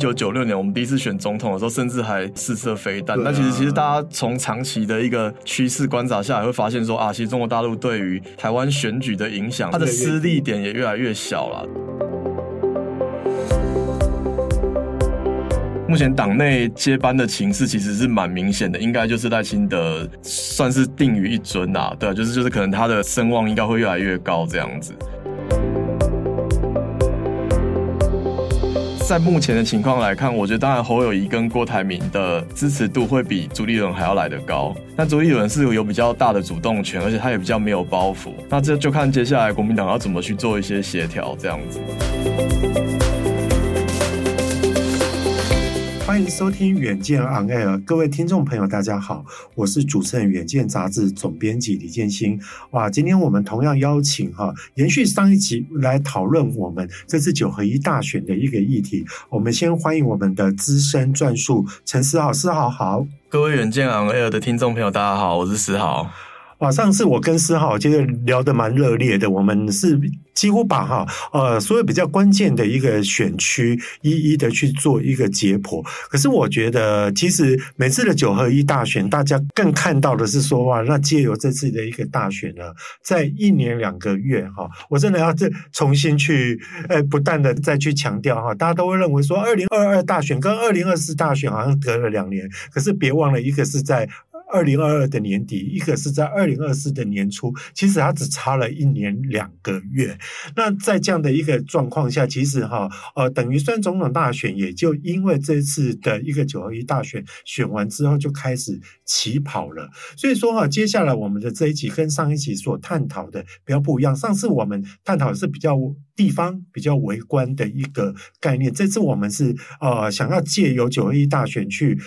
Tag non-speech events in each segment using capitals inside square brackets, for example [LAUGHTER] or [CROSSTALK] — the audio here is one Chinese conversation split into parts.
九九六年，我们第一次选总统的时候，甚至还试射飞弹。那、啊、其实，其实大家从长期的一个趋势观察下来，会发现说啊，其实中国大陆对于台湾选举的影响，它的施力点也越来越小了。目前党内接班的情势其实是蛮明显的，应该就是赖清德算是定于一尊啊。对，就是就是可能他的声望应该会越来越高这样子。在目前的情况来看，我觉得当然侯友谊跟郭台铭的支持度会比朱立伦还要来得高。那朱立伦是有比较大的主动权，而且他也比较没有包袱。那这就看接下来国民党要怎么去做一些协调，这样子。欢迎收听《远见 On Air》，各位听众朋友，大家好，我是主持人《远见》杂志总编辑李建新。哇，今天我们同样邀请哈，延续上一集来讨论我们这次九合一大选的一个议题。我们先欢迎我们的资深撰述陈思豪，思豪好。各位《远见 On Air》的听众朋友，大家好，我是思豪。哇，上次我跟思浩其实聊得蛮热烈的，我们是几乎把哈呃所有比较关键的一个选区一一的去做一个解剖。可是我觉得，其实每次的九合一大选，大家更看到的是说哇，那借由这次的一个大选呢，在一年两个月哈，我真的要再重新去呃不断的再去强调哈，大家都会认为说二零二二大选跟二零二四大选好像隔了两年，可是别忘了一个是在。二零二二的年底，一个是在二零二四的年初，其实它只差了一年两个月。那在这样的一个状况下，其实哈呃，等于算总统大选，也就因为这次的一个九合一大选选完之后，就开始起跑了。所以说哈，接下来我们的这一集跟上一集所探讨的比较不一样。上次我们探讨的是比较地方、比较微观的一个概念，这次我们是呃想要借由九合一大选去。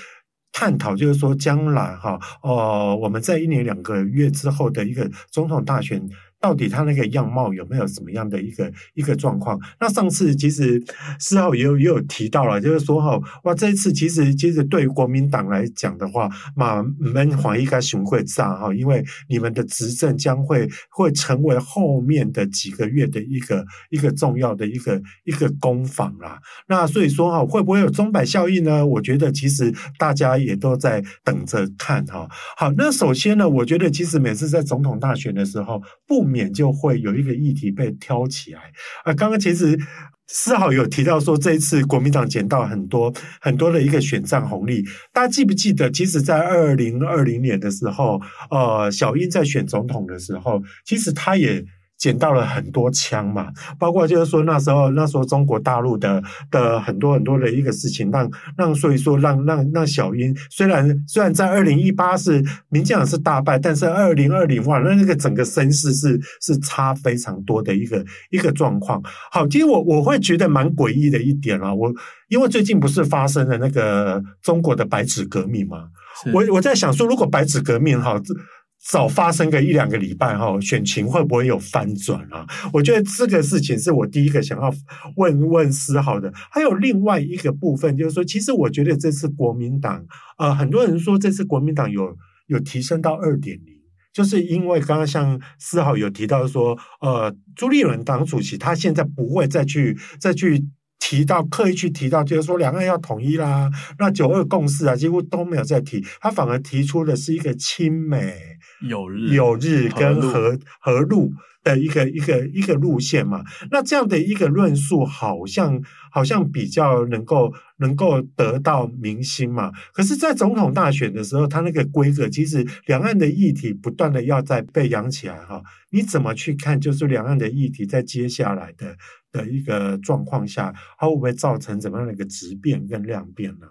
探讨就是说，将来哈，呃，我们在一年两个月之后的一个总统大选。到底他那个样貌有没有什么样的一个一个状况？那上次其实四号也有也有提到了，就是说哈，哇，这一次其实其实对于国民党来讲的话，马，门黄应该熊会炸哈，因为你们的执政将会会成为后面的几个月的一个一个重要的一个一个攻防啦。那所以说哈，会不会有钟摆效应呢？我觉得其实大家也都在等着看哈。好，那首先呢，我觉得其实每次在总统大选的时候不。免就会有一个议题被挑起来啊！刚刚其实丝毫有提到说，这一次国民党捡到很多很多的一个选战红利。大家记不记得，其实，在二零二零年的时候，呃，小英在选总统的时候，其实他也。捡到了很多枪嘛，包括就是说那时候那时候中国大陆的的很多很多的一个事情，让让所以说让让让小英虽然虽然在二零一八是民进党是大败，但是二零二零哇，那那个整个声势是是差非常多的一个一个状况。好，其实我我会觉得蛮诡异的一点啊，我因为最近不是发生了那个中国的白纸革命嘛，我我在想说，如果白纸革命哈。早发生个一两个礼拜哈，选情会不会有翻转啊？我觉得这个事情是我第一个想要问问思豪的。还有另外一个部分，就是说，其实我觉得这次国民党，呃，很多人说这次国民党有有提升到二点零，就是因为刚刚像思豪有提到说，呃，朱立伦党主席他现在不会再去再去。提到刻意去提到，就是说两岸要统一啦，那九二共识啊，几乎都没有再提，他反而提出的是一个亲美、友日、友日跟和和路的一个一个一个路线嘛。那这样的一个论述，好像好像比较能够能够得到民心嘛。可是，在总统大选的时候，他那个规格，其实两岸的议题不断的要在被扬起来哈。你怎么去看？就是两岸的议题在接下来的。的一个状况下，它会不会造成怎么样的一个质变跟量变呢？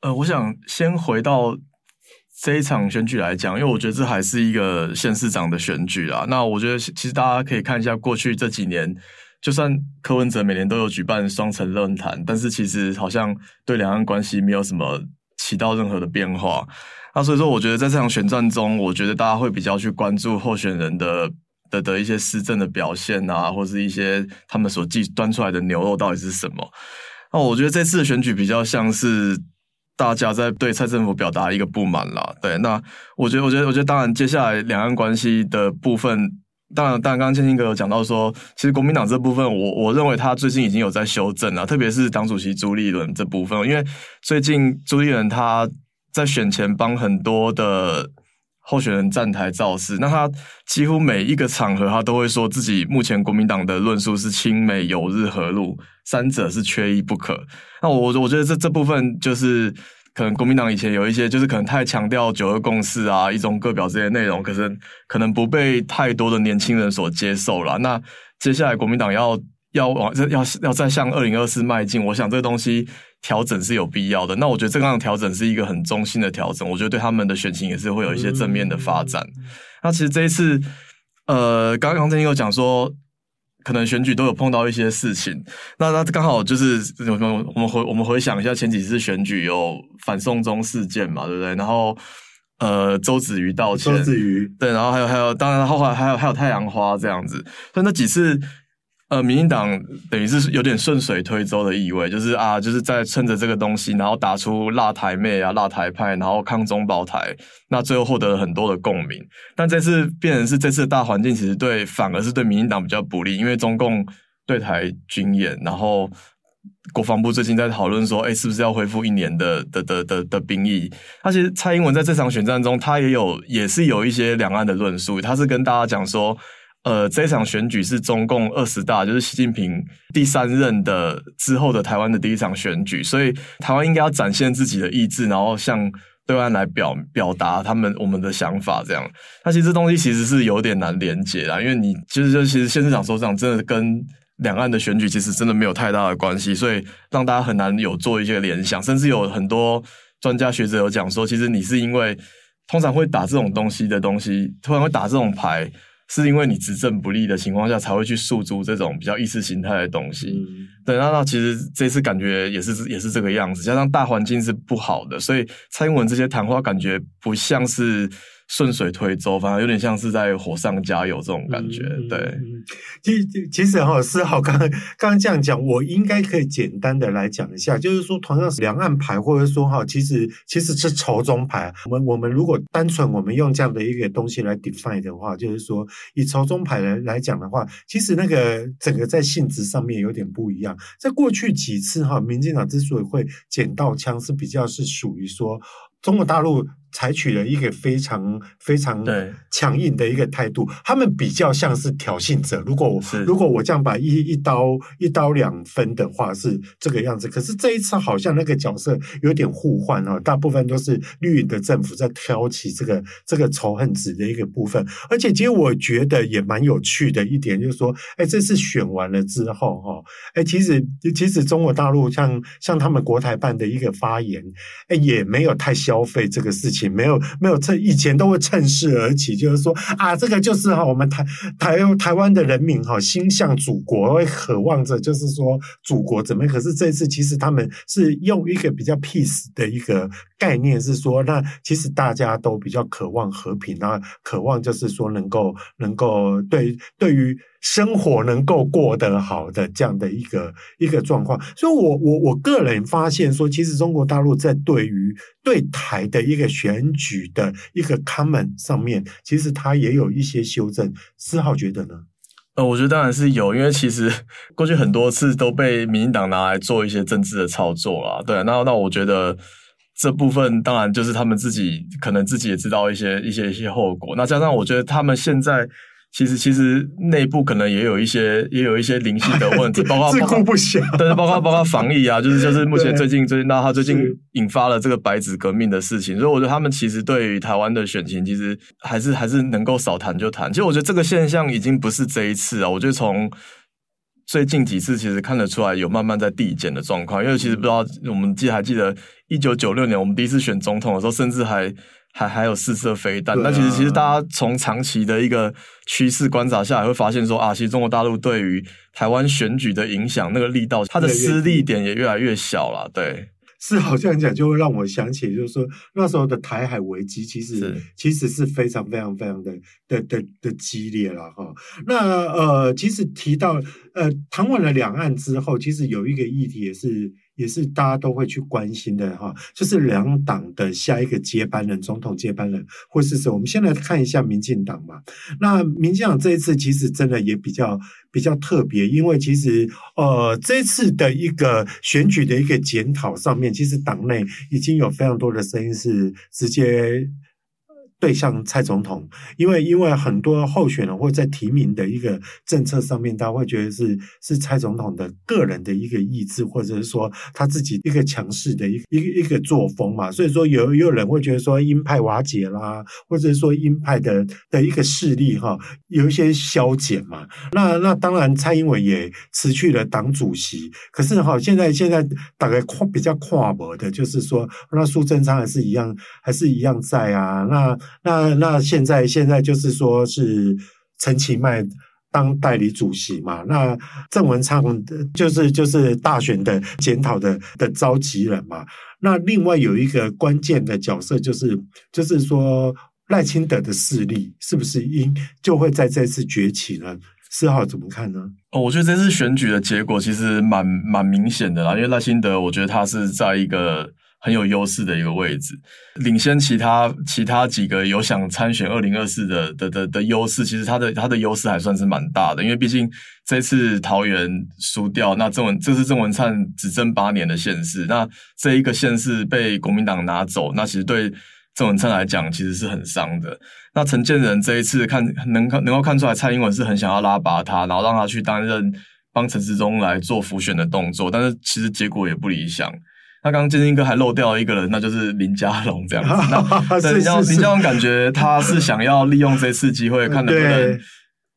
呃，我想先回到这一场选举来讲，因为我觉得这还是一个县市长的选举啊。那我觉得其实大家可以看一下过去这几年，就算柯文哲每年都有举办双城论坛，但是其实好像对两岸关系没有什么起到任何的变化。那所以说，我觉得在这场选战中，我觉得大家会比较去关注候选人的的的一些施政的表现啊，或是一些他们所寄端出来的牛肉到底是什么。那我觉得这次选举比较像是。大家在对蔡政府表达一个不满啦，对，那我觉得，我觉得，我觉得，当然，接下来两岸关系的部分，当然，当然，刚刚建兴哥有讲到说，其实国民党这部分，我我认为他最近已经有在修正了，特别是党主席朱立伦这部分，因为最近朱立伦他在选前帮很多的。候选人站台造势，那他几乎每一个场合，他都会说自己目前国民党的论述是亲美、友日、和陆，三者是缺一不可。那我我觉得这这部分就是可能国民党以前有一些就是可能太强调九二共识啊、一中各表这些内容，可是可能不被太多的年轻人所接受了。那接下来国民党要要往要要再向二零二四迈进，我想这个东西。调整是有必要的，那我觉得这个样的调整是一个很中性的调整，我觉得对他们的选情也是会有一些正面的发展。嗯、那其实这一次，呃，刚刚曾经有讲说，可能选举都有碰到一些事情，那那刚好就是我们我们回我们回想一下前几次选举有反送中事件嘛，对不对？然后呃，周子瑜道歉，周子瑜对，然后还有还有，当然后来还有还有太阳花这样子，所以那几次。呃，民进党等于是有点顺水推舟的意味，就是啊，就是在趁着这个东西，然后打出辣台妹啊、辣台派，然后抗中保台，那最后获得了很多的共鸣。但这次变成是这次的大环境，其实对反而是对民进党比较不利，因为中共对台军演，然后国防部最近在讨论说，哎，是不是要恢复一年的的的的的兵役？那其实蔡英文在这场选战中，他也有也是有一些两岸的论述，他是跟大家讲说。呃，这场选举是中共二十大，就是习近平第三任的之后的台湾的第一场选举，所以台湾应该要展现自己的意志，然后向对岸来表表达他们我们的想法。这样，那其实这东西其实是有点难连结啦，因为你其实就其实县市长首长真的跟两岸的选举其实真的没有太大的关系，所以让大家很难有做一些联想，甚至有很多专家学者有讲说，其实你是因为通常会打这种东西的东西，突然会打这种牌。是因为你执政不利的情况下，才会去诉诸这种比较意识形态的东西。嗯、对，那那其实这次感觉也是也是这个样子，加上大环境是不好的，所以蔡英文这些谈话感觉不像是。顺水推舟，反而有点像是在火上加油这种感觉。嗯、对，其实其实哈，思豪刚刚刚这样讲，我应该可以简单的来讲一下，就是说，同样是两岸牌，或者说哈，其实其实是朝中牌。我们我们如果单纯我们用这样的一个东西来 define 的话，就是说以朝中牌来来讲的话，其实那个整个在性质上面有点不一样。在过去几次哈，民进党之所以会捡到枪，是比较是属于说中国大陆。采取了一个非常非常强硬的一个态度，他们比较像是挑衅者。如果我如果我这样把一一刀一刀两分的话，是这个样子。可是这一次好像那个角色有点互换哦，大部分都是绿营的政府在挑起这个这个仇恨值的一个部分。而且其实我觉得也蛮有趣的一点，就是说，哎，这次选完了之后，哈，哎，其实其实中国大陆像像他们国台办的一个发言，哎，也没有太消费这个事情。没有没有趁以前都会趁势而起，就是说啊，这个就是哈，我们台台台湾的人民哈，心向祖国，会渴望着就是说祖国怎么样？可是这次其实他们是用一个比较 peace 的一个概念，是说那其实大家都比较渴望和平，啊，渴望就是说能够能够对对于。生活能够过得好的这样的一个一个状况，所以我我我个人发现说，其实中国大陆在对于对台的一个选举的一个 comment 上面，其实它也有一些修正。思豪觉得呢？呃，我觉得当然是有，因为其实 [LAUGHS] 过去很多次都被民进党拿来做一些政治的操作啦。对，那那我觉得这部分当然就是他们自己可能自己也知道一些一些一些后果。那加上我觉得他们现在。其实，其实内部可能也有一些，也有一些灵性的问题，[LAUGHS] 包括自顾不暇，但是包括包括防疫啊，[LAUGHS] 就是就是目前最近最近，那他最近引发了这个白纸革命的事情，所以我觉得他们其实对于台湾的选情，其实还是还是能够少谈就谈。其实我觉得这个现象已经不是这一次啊，我觉得从最近几次其实看得出来有慢慢在递减的状况，因为其实不知道我们记还记得一九九六年我们第一次选总统的时候，甚至还。还还有四射飞弹。那、啊、其实其实大家从长期的一个趋势观察下来，会发现说啊，其实中国大陆对于台湾选举的影响，那个力道，它的施力点也越来越小了。对。是好像讲，就会让我想起，就是说那时候的台海危机，其实其实是非常非常非常的的的的激烈了哈。那呃，其实提到呃谈完了两岸之后，其实有一个议题也是。也是大家都会去关心的哈，就是两党的下一个接班人，总统接班人会是谁？我们先来看一下民进党嘛。那民进党这一次其实真的也比较比较特别，因为其实呃这次的一个选举的一个检讨上面，其实党内已经有非常多的声音是直接。对象蔡总统，因为因为很多候选人或在提名的一个政策上面，他会觉得是是蔡总统的个人的一个意志，或者是说他自己一个强势的一个一个一个作风嘛。所以说有有人会觉得说鹰派瓦解啦，或者是说鹰派的的一个势力哈有一些消减嘛。那那当然蔡英文也辞去了党主席，可是哈现在现在大概跨比较跨模的，就是说那苏贞昌还是一样还是一样在啊那。那那现在现在就是说是陈其迈当代理主席嘛，那郑文灿就是就是大选的检讨的的召集人嘛。那另外有一个关键的角色就是就是说赖清德的势力是不是应就会在这次崛起呢？四号怎么看呢？哦，我觉得这次选举的结果其实蛮蛮明显的啦，因为赖清德我觉得他是在一个。很有优势的一个位置，领先其他其他几个有想参选二零二四的的的的优势，其实他的他的优势还算是蛮大的，因为毕竟这次桃园输掉，那郑文这是郑文灿执政八年的县市，那这一个县市被国民党拿走，那其实对郑文灿来讲其实是很伤的。那陈建仁这一次看能看能够看出来，蔡英文是很想要拉拔他，然后让他去担任帮陈时中来做辅选的动作，但是其实结果也不理想。他刚刚建兴哥还漏掉一个人，那就是林家龙这样子。[LAUGHS] 那对林佳林家龙感觉他是想要利用这次机会，看能不能。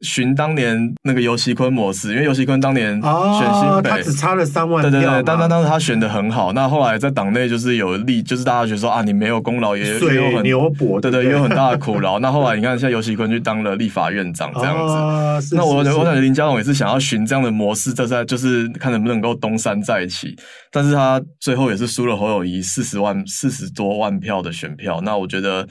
寻当年那个游锡堃模式，因为游锡堃当年选新北，哦、他只差了三万票。对对对，但但当时他选的很好。那后来在党内就是有利，就是大家觉得说啊，你没有功劳，也也有很牛博，对对，也有很大的苦劳。那后来你看，现在游锡堃去当了立法院长这样子。哦、那我我感觉林佳龙也是想要寻这样的模式，这在就是看能不能够东山再起。但是他最后也是输了侯友谊四十万四十多万票的选票。那我觉得。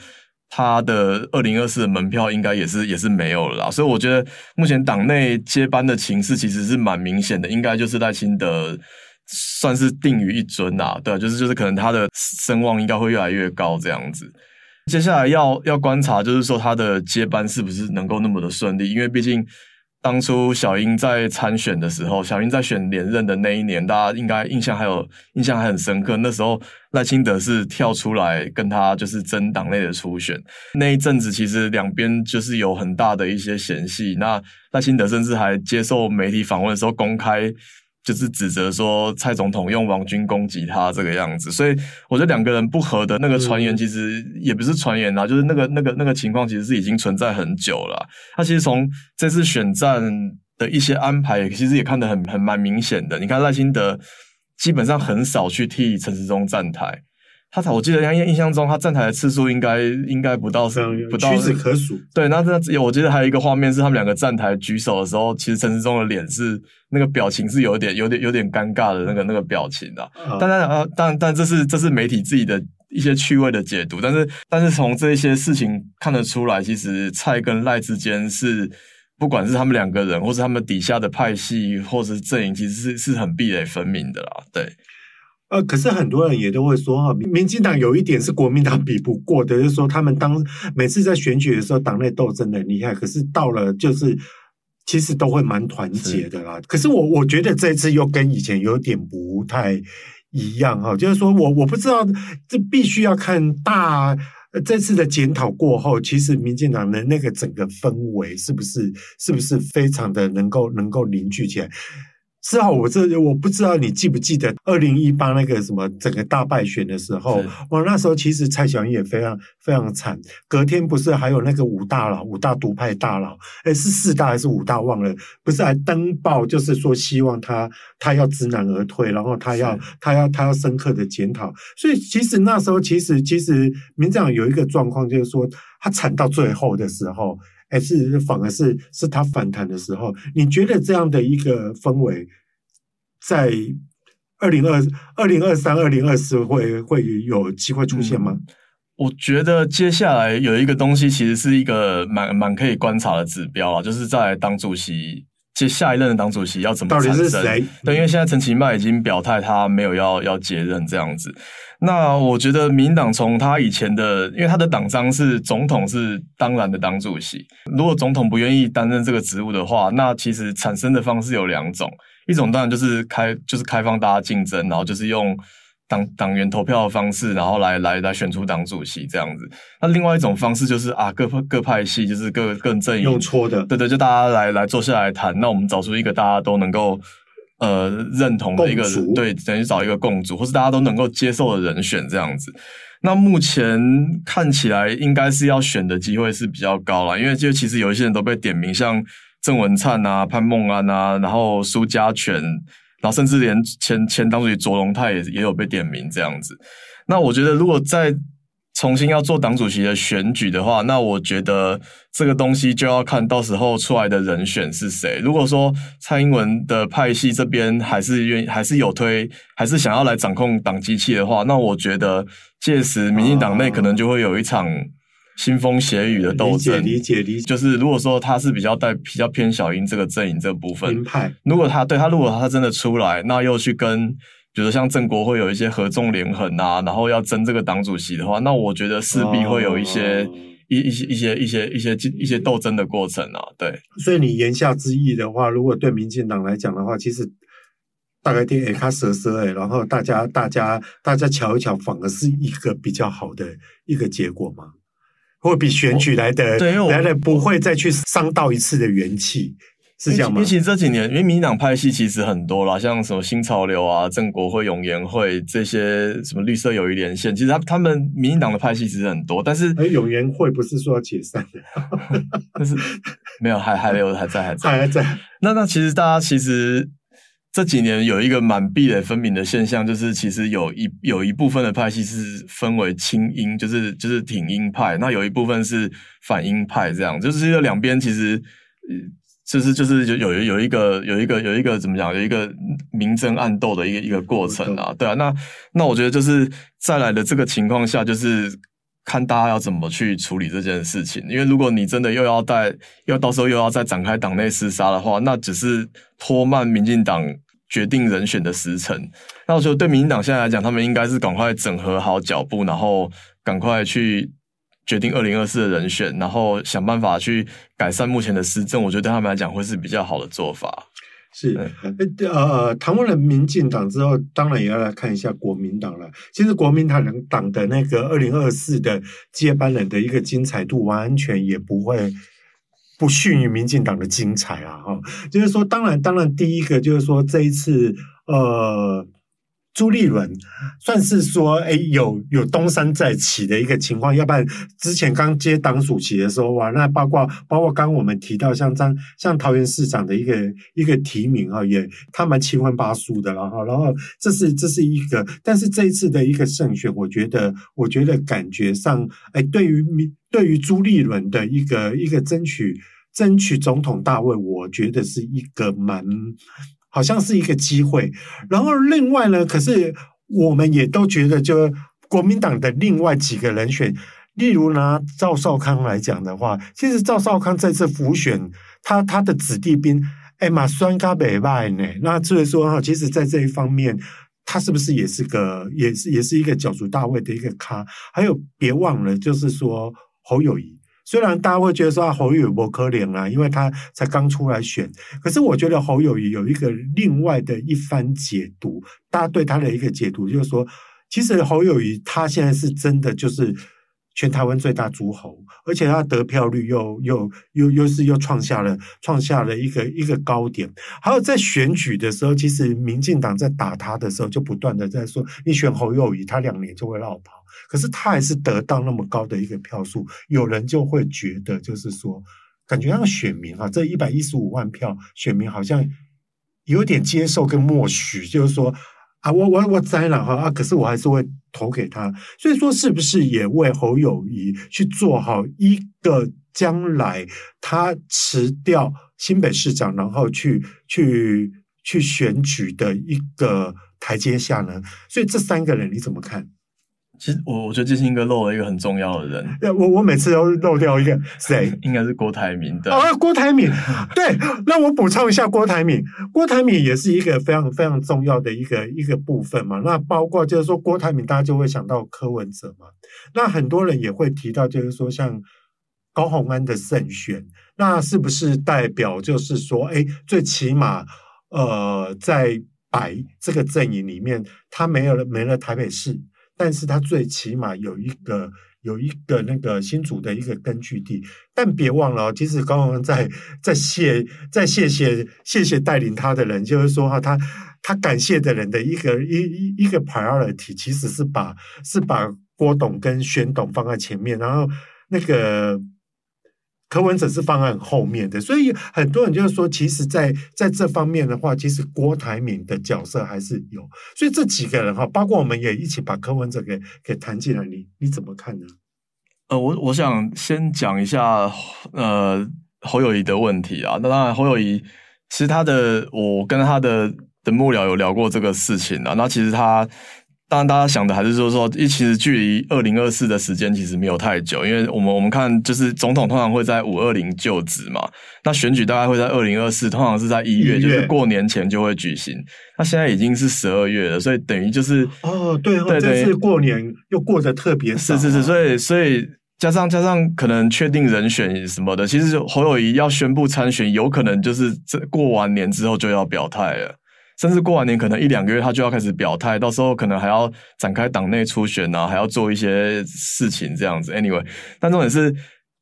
他的二零二四的门票应该也是也是没有了啦，所以我觉得目前党内接班的情势其实是蛮明显的，应该就是赖清德算是定于一尊啦，对，就是就是可能他的声望应该会越来越高这样子。接下来要要观察，就是说他的接班是不是能够那么的顺利，因为毕竟。当初小英在参选的时候，小英在选连任的那一年，大家应该印象还有印象还很深刻。那时候赖清德是跳出来跟他就是争党内的初选，那一阵子其实两边就是有很大的一些嫌隙。那赖清德甚至还接受媒体访问的时候公开。就是指责说蔡总统用王军攻击他这个样子，所以我觉得两个人不和的那个传言其实也不是传言啦，就是那个那个那个情况其实是已经存在很久了。他其实从这次选战的一些安排，其实也看得很很蛮明显的。你看赖清德基本上很少去替陈时中站台。他我记得印印象中，他站台的次数应该应该不到，不到屈指可数。对，那这有我记得还有一个画面是他们两个站台举手的时候，其实陈时中的脸是那个表情是有点有点有点尴尬的那个那个表情的。当然啊，但但这是这是媒体自己的一些趣味的解读，但是但是从这些事情看得出来，其实蔡跟赖之间是不管是他们两个人，或是他们底下的派系或者是阵营，其实是是很壁垒分明的啦。对。呃，可是很多人也都会说哈，民进党有一点是国民党比不过的，就是说他们当每次在选举的时候，党内斗争的很厉害，可是到了就是其实都会蛮团结的啦。是可是我我觉得这次又跟以前有点不太一样哈，就是说我我不知道，这必须要看大这次的检讨过后，其实民进党的那个整个氛围是不是是不是非常的能够能够凝聚起来。四号，我这我不知道你记不记得二零一八那个什么整个大败选的时候，我，那时候其实蔡小英也非常非常惨。隔天不是还有那个五大佬，五大独派大佬，诶是四大还是五大忘了？不是还登报，就是说希望他他要知难而退，然后他要他要他要深刻的检讨。所以其实那时候其实其实民进党有一个状况，就是说他惨到最后的时候。还是反而是是他反弹的时候，你觉得这样的一个氛围，在二零二二零二三、二零二四会会有机会出现吗？我觉得接下来有一个东西，其实是一个蛮蛮可以观察的指标啊，就是在当主席接下一任的党主席要怎么产生？到底是谁？对，因为现在陈其迈已经表态，他没有要要接任这样子。那我觉得民进党从他以前的，因为他的党章是总统是当然的党主席，如果总统不愿意担任这个职务的话，那其实产生的方式有两种，一种当然就是开就是开放大家竞争，然后就是用党党员投票的方式，然后来来来选出党主席这样子。那另外一种方式就是啊各各派系就是各各阵营用搓的，对对，就大家来来坐下来谈，那我们找出一个大家都能够。呃，认同的一个人，对，等于找一个共主，或是大家都能够接受的人选这样子。那目前看起来应该是要选的机会是比较高了，因为就其实有一些人都被点名，像郑文灿啊、潘孟安啊，然后苏家全，然后甚至连前前党主席卓荣泰也也有被点名这样子。那我觉得如果再重新要做党主席的选举的话，那我觉得这个东西就要看到时候出来的人选是谁。如果说蔡英文的派系这边还是愿意，还是有推，还是想要来掌控党机器的话，那我觉得届时民进党内可能就会有一场腥风血雨的斗争。理解理解理解，就是如果说他是比较带比较偏小英这个阵营这部分，派如果他对他如果他真的出来，那又去跟。比如像郑国会有一些合纵连横啊，然后要争这个党主席的话，那我觉得势必会有一些、哦、一一些一些一些一些一些斗争的过程啊。对，所以你言下之意的话，如果对民进党来讲的话，其实大概点哎，他蛇蛇哎，然后大家大家大家瞧一瞧，反而是一个比较好的一个结果嘛，会比选举来的来的不会再去伤到一次的元气。是这样吗？因为其实这几年，因为民进党派系其实很多啦，像什么新潮流啊、正国会、永延会这些，什么绿色友谊连线，其实他他们民进党的派系其实很多，但是哎，永延会不是说要解散的，[LAUGHS] 但是没有，还还有还在还在还在。那那其实大家其实这几年有一个蛮壁垒分明的现象，就是其实有一有一部分的派系是分为亲英，就是就是挺英派，那有一部分是反英派，这样就是这两边其实。就是就是有有有一个有一个有一个怎么讲，有一个明争暗斗的一个一个过程啊，对啊，那那我觉得就是再来的这个情况下，就是看大家要怎么去处理这件事情，因为如果你真的又要带，要到时候又要再展开党内厮杀的话，那只是拖慢民进党决定人选的时程。那我觉得对民进党现在来讲，他们应该是赶快整合好脚步，然后赶快去。决定二零二四的人选，然后想办法去改善目前的施政，我觉得对他们来讲会是比较好的做法。是，呃，谈完了民进党之后，当然也要来看一下国民党了。其实国民党党的那个二零二四的接班人的一个精彩度，完全也不会不逊于民进党的精彩啊！哈，就是说，当然，当然，第一个就是说这一次，呃。朱立伦算是说，哎，有有东山再起的一个情况，要不然之前刚接党主席的时候，哇，那包括包括刚我们提到像张像桃园市长的一个一个提名啊，也他们七荤八素的，然后然后这是这是一个，但是这一次的一个胜选，我觉得我觉得感觉上，哎，对于民对于朱立伦的一个一个争取争取总统大位，我觉得是一个蛮。好像是一个机会，然后另外呢，可是我们也都觉得，就国民党的另外几个人选，例如拿赵少康来讲的话，其实赵少康这次辅选，他他的子弟兵，哎嘛，酸咖北败呢，那所以说哈，其实在这一方面，他是不是也是个，也是也是一个角逐大位的一个咖？还有别忘了，就是说侯友宜。虽然大家会觉得说，侯友宜不可怜啊，因为他才刚出来选，可是我觉得侯友宜有一个另外的一番解读，大家对他的一个解读就是说，其实侯友宜他现在是真的就是全台湾最大诸侯，而且他得票率又又又又是又创下了创下了一个一个高点。还有在选举的时候，其实民进党在打他的时候，就不断的在说：“你选侯友宜，他两年就会落跑。”可是他还是得到那么高的一个票数，有人就会觉得，就是说，感觉让选民啊，这一百一十五万票选民好像有点接受跟默许，就是说。啊，我我我栽了哈啊！可是我还是会投给他，所以说是不是也为侯友谊去做好一个将来他辞掉新北市长，然后去去去选举的一个台阶下呢？所以这三个人你怎么看？其实我我觉得建兴哥漏了一个很重要的人，[LAUGHS] 我我每次都漏掉一个 [LAUGHS] 谁？应该是郭台铭的。哦，郭台铭，对，那我补充一下郭台铭，郭台铭也是一个非常非常重要的一个一个部分嘛。那包括就是说郭台铭，大家就会想到柯文哲嘛。那很多人也会提到，就是说像高虹安的胜选，那是不是代表就是说，哎，最起码呃，在白这个阵营里面，他没有了没了台北市。但是他最起码有一个有一个那个新竹的一个根据地，但别忘了，其实刚刚在在谢在谢谢谢谢带领他的人，就是说哈，他他感谢的人的一个一一一个 priority，其实是把是把郭董跟宣董放在前面，然后那个。柯文哲是放在后面的，所以很多人就是说，其实在，在这方面的话，其实郭台铭的角色还是有。所以这几个人哈，包括我们也一起把柯文哲给给谈进来，你你怎么看呢？呃，我我想先讲一下呃侯友宜的问题啊。那当然，侯友宜其实他的我跟他的的幕僚有聊过这个事情啊。那其实他。当然，大家想的还是说说，一其实距离二零二四的时间其实没有太久，因为我们我们看就是总统通常会在五二零就职嘛，那选举大概会在二零二四，通常是在一月，就是过年前就会举行。那现在已经是十二月了，所以等于就是哦，对，对，这次过年又过得特别少，是是是，所以所以加上加上可能确定人选什么的，其实侯友谊要宣布参选，有可能就是这过完年之后就要表态了。甚至过完年可能一两个月，他就要开始表态，到时候可能还要展开党内初选啊，还要做一些事情这样子。Anyway，但重点是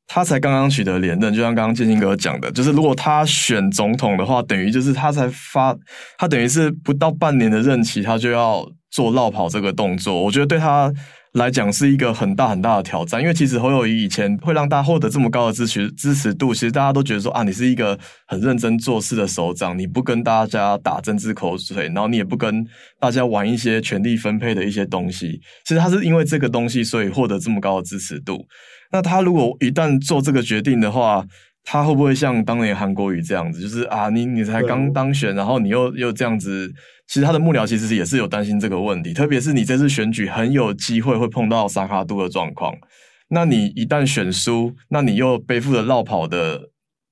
他才刚刚取得连任，就像刚刚建兴哥讲的，就是如果他选总统的话，等于就是他才发，他等于是不到半年的任期，他就要做落跑这个动作。我觉得对他。来讲是一个很大很大的挑战，因为其实侯友宜以前会让大家获得这么高的支持支持度，其实大家都觉得说啊，你是一个很认真做事的首长，你不跟大家打政治口水，然后你也不跟大家玩一些权力分配的一些东西，其实他是因为这个东西，所以获得这么高的支持度。那他如果一旦做这个决定的话，他会不会像当年韩国瑜这样子，就是啊，你你才刚当选，然后你又又这样子？其实他的幕僚其实也是有担心这个问题，特别是你这次选举很有机会会碰到萨卡杜的状况。那你一旦选输，那你又背负着绕跑的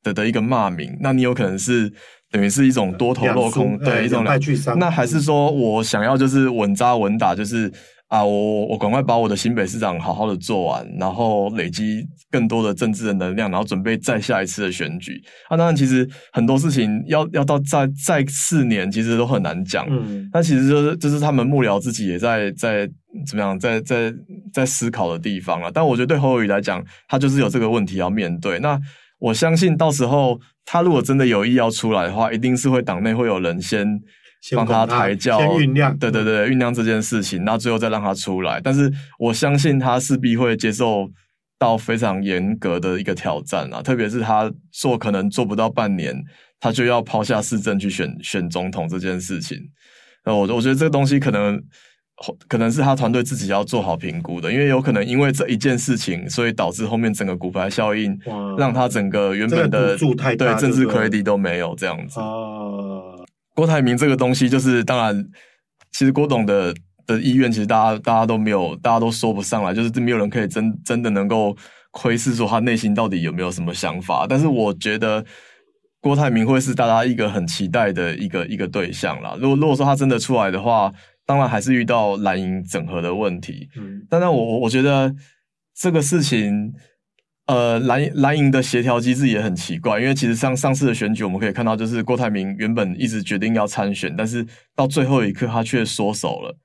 的的一个骂名，那你有可能是等于是一种多头落空，对，一种两败俱伤。那还是说我想要就是稳扎稳打，就是。啊，我我赶快把我的新北市长好好的做完，然后累积更多的政治的能量，然后准备再下一次的选举。啊，当然，其实很多事情要要到再再四年，其实都很难讲。嗯，那其实就是就是他们幕僚自己也在在怎么样，在在在思考的地方了。但我觉得对侯友宜来讲，他就是有这个问题要面对。那我相信到时候他如果真的有意要出来的话，一定是会党内会有人先。帮他抬轿，先酝酿，对对对，酝酿这件事情，那最后再让他出来。但是我相信他势必会接受到非常严格的一个挑战啊，特别是他做可能做不到半年，他就要抛下市政去选选总统这件事情。那我我觉得这个东西可能可能是他团队自己要做好评估的，因为有可能因为这一件事情，所以导致后面整个骨牌效应，让他整个原本的对政治 credit 都没有这样子。郭台铭这个东西，就是当然，其实郭董的的意愿，其实大家大家都没有，大家都说不上来，就是没有人可以真真的能够窥视说他内心到底有没有什么想法。但是我觉得郭台铭会是大家一个很期待的一个一个对象啦。如果如果说他真的出来的话，当然还是遇到蓝营整合的问题。嗯，但是我我觉得这个事情。呃，蓝蓝营的协调机制也很奇怪，因为其实上上次的选举，我们可以看到，就是郭台铭原本一直决定要参选，但是到最后一刻他却缩手了，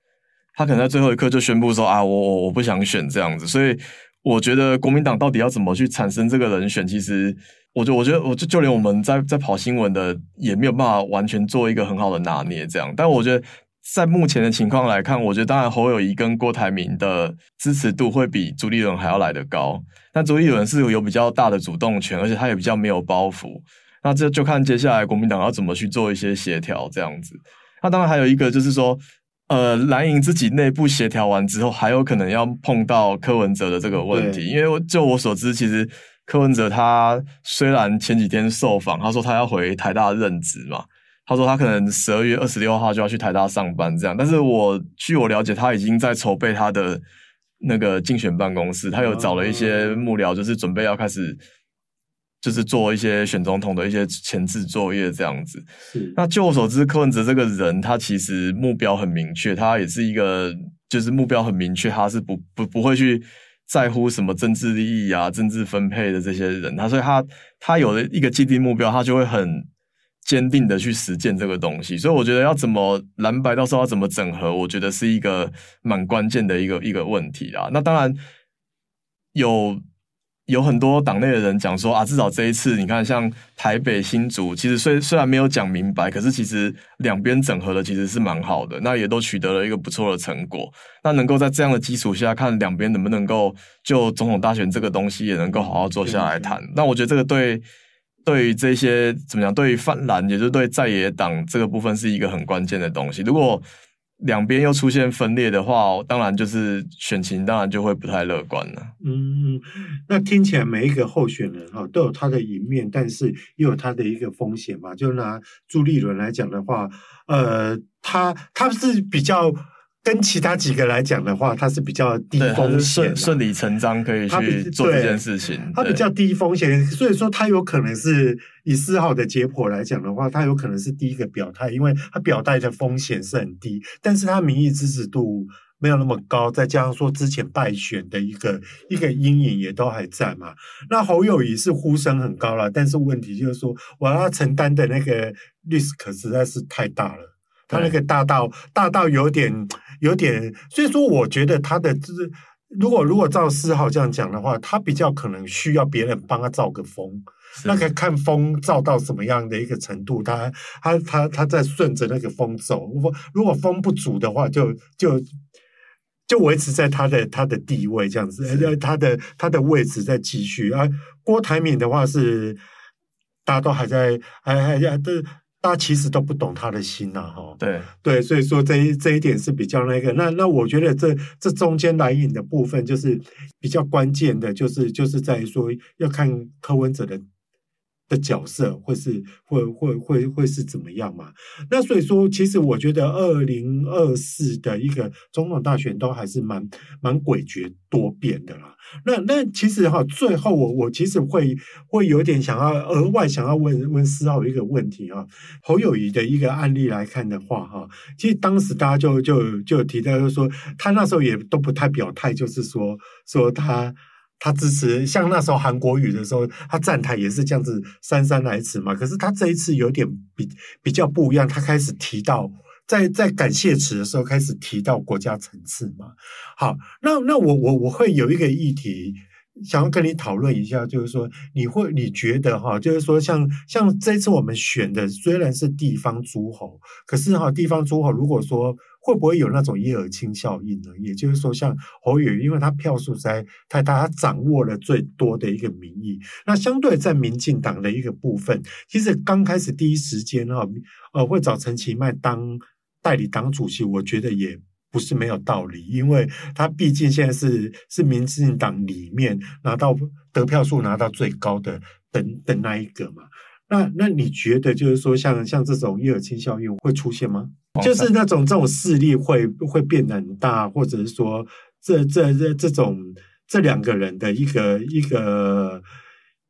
他可能在最后一刻就宣布说啊，我我不想选这样子，所以我觉得国民党到底要怎么去产生这个人选，其实我觉，我觉得，我就就连我们在在跑新闻的也没有办法完全做一个很好的拿捏，这样。但我觉得，在目前的情况来看，我觉得当然侯友谊跟郭台铭的支持度会比朱立伦还要来得高。但朱立伦是有比较大的主动权，而且他也比较没有包袱。那这就看接下来国民党要怎么去做一些协调，这样子。那当然还有一个就是说。呃，蓝营自己内部协调完之后，还有可能要碰到柯文哲的这个问题。因为就我所知，其实柯文哲他虽然前几天受访，他说他要回台大任职嘛，他说他可能十二月二十六号就要去台大上班这样。但是我据我了解，他已经在筹备他的那个竞选办公室，他有找了一些幕僚，就是准备要开始。就是做一些选总统的一些前置作业这样子。是。那据我所知，柯文哲这个人，他其实目标很明确，他也是一个就是目标很明确，他是不不不会去在乎什么政治利益啊、政治分配的这些人。他所以他他有了一个既定目标，他就会很坚定的去实践这个东西。所以我觉得要怎么蓝白到时候要怎么整合，我觉得是一个蛮关键的一个一个问题啊。那当然有。有很多党内的人讲说啊，至少这一次，你看像台北新竹，其实虽虽然没有讲明白，可是其实两边整合的其实是蛮好的，那也都取得了一个不错的成果。那能够在这样的基础下，看两边能不能够就总统大选这个东西也能够好好坐下来谈。那我觉得这个对对于这些怎么讲，对于泛蓝，也就是对在野党这个部分是一个很关键的东西。如果两边又出现分裂的话，当然就是选情当然就会不太乐观了。嗯，那听起来每一个候选人哈都有他的一面，但是也有他的一个风险嘛。就拿朱立伦来讲的话，呃，他他是比较。跟其他几个来讲的话，它是比较低风险，顺理成章可以去做这件事情。它比较低风险，所以说它有可能是以四号的结果来讲的话，它有可能是第一个表态，因为它表态的风险是很低，但是它民意支持度没有那么高，再加上说之前败选的一个一个阴影也都还在嘛。那侯友谊是呼声很高了，但是问题就是说，我要承担的那个 risk 实在是太大了。他那个大到大到有点有点，所以说我觉得他的就是，如果如果照四号这样讲的话，他比较可能需要别人帮他造个风，那个看风造到什么样的一个程度，他他他他在顺着那个风走。如果如果风不足的话，就就就维持在他的他的地位这样子，他的他的位置在继续。而郭台铭的话是大家都还在还还还都。大家其实都不懂他的心呐，哈。对对，所以说这一这一点是比较那个。那那我觉得这这中间来引的部分，就是比较关键的，就是就是在于说要看柯文哲的。的角色会是会会会会是怎么样嘛？那所以说，其实我觉得二零二四的一个总统大选都还是蛮蛮诡谲多变的啦。那那其实哈，最后我我其实会会有点想要额外想要问问思浩一个问题哈。侯友宜的一个案例来看的话哈，其实当时大家就就就提到就是说，他那时候也都不太表态，就是说说他。他支持像那时候韩国语的时候，他站台也是这样子姗姗来迟嘛。可是他这一次有点比比较不一样，他开始提到在在感谢词的时候开始提到国家层次嘛。好，那那我我我会有一个议题想要跟你讨论一下，就是说你会你觉得哈，就是说像像这次我们选的虽然是地方诸侯，可是哈地方诸侯如果说。会不会有那种叶尔钦效应呢？也就是说，像侯友，因为他票数在太大，他掌握了最多的一个民意。那相对在民进党的一个部分，其实刚开始第一时间哈，呃，会找陈其迈当代理党主席，我觉得也不是没有道理，因为他毕竟现在是是民进党里面拿到得票数拿到最高的等等那一个嘛。那那你觉得就是说像，像像这种叶尔钦效应会出现吗？就是那种这种势力会会变得很大，或者是说这这这这种这两个人的一个一个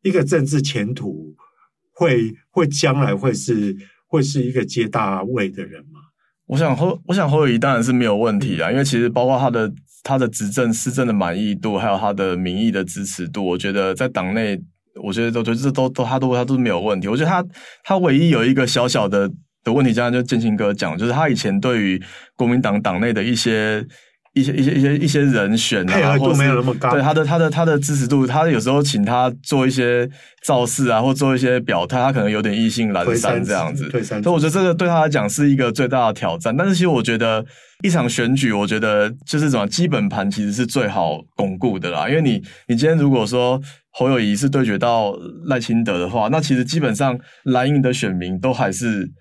一个政治前途会会将来会是会是一个接大位的人吗？我想侯我想侯友谊当然是没有问题啊，因为其实包括他的他的执政施政的满意度，还有他的民意的支持度，我觉得在党内，我觉得都觉得这都都他都他都没有问题。我觉得他他唯一有一个小小的。的问题，这样就建新哥讲，就是他以前对于国民党党内的一些一些一些一些一些人选啊，配合度没有那么高，对他的他的他的支持度，他有时候请他做一些造势啊，或做一些表态，他可能有点意兴阑珊这样子。所以我觉得这个对他来讲是一个最大的挑战。但是其实我觉得一场选举，我觉得就是什么基本盘其实是最好巩固的啦。因为你你今天如果说侯友谊是对决到赖清德的话，那其实基本上蓝营的选民都还是。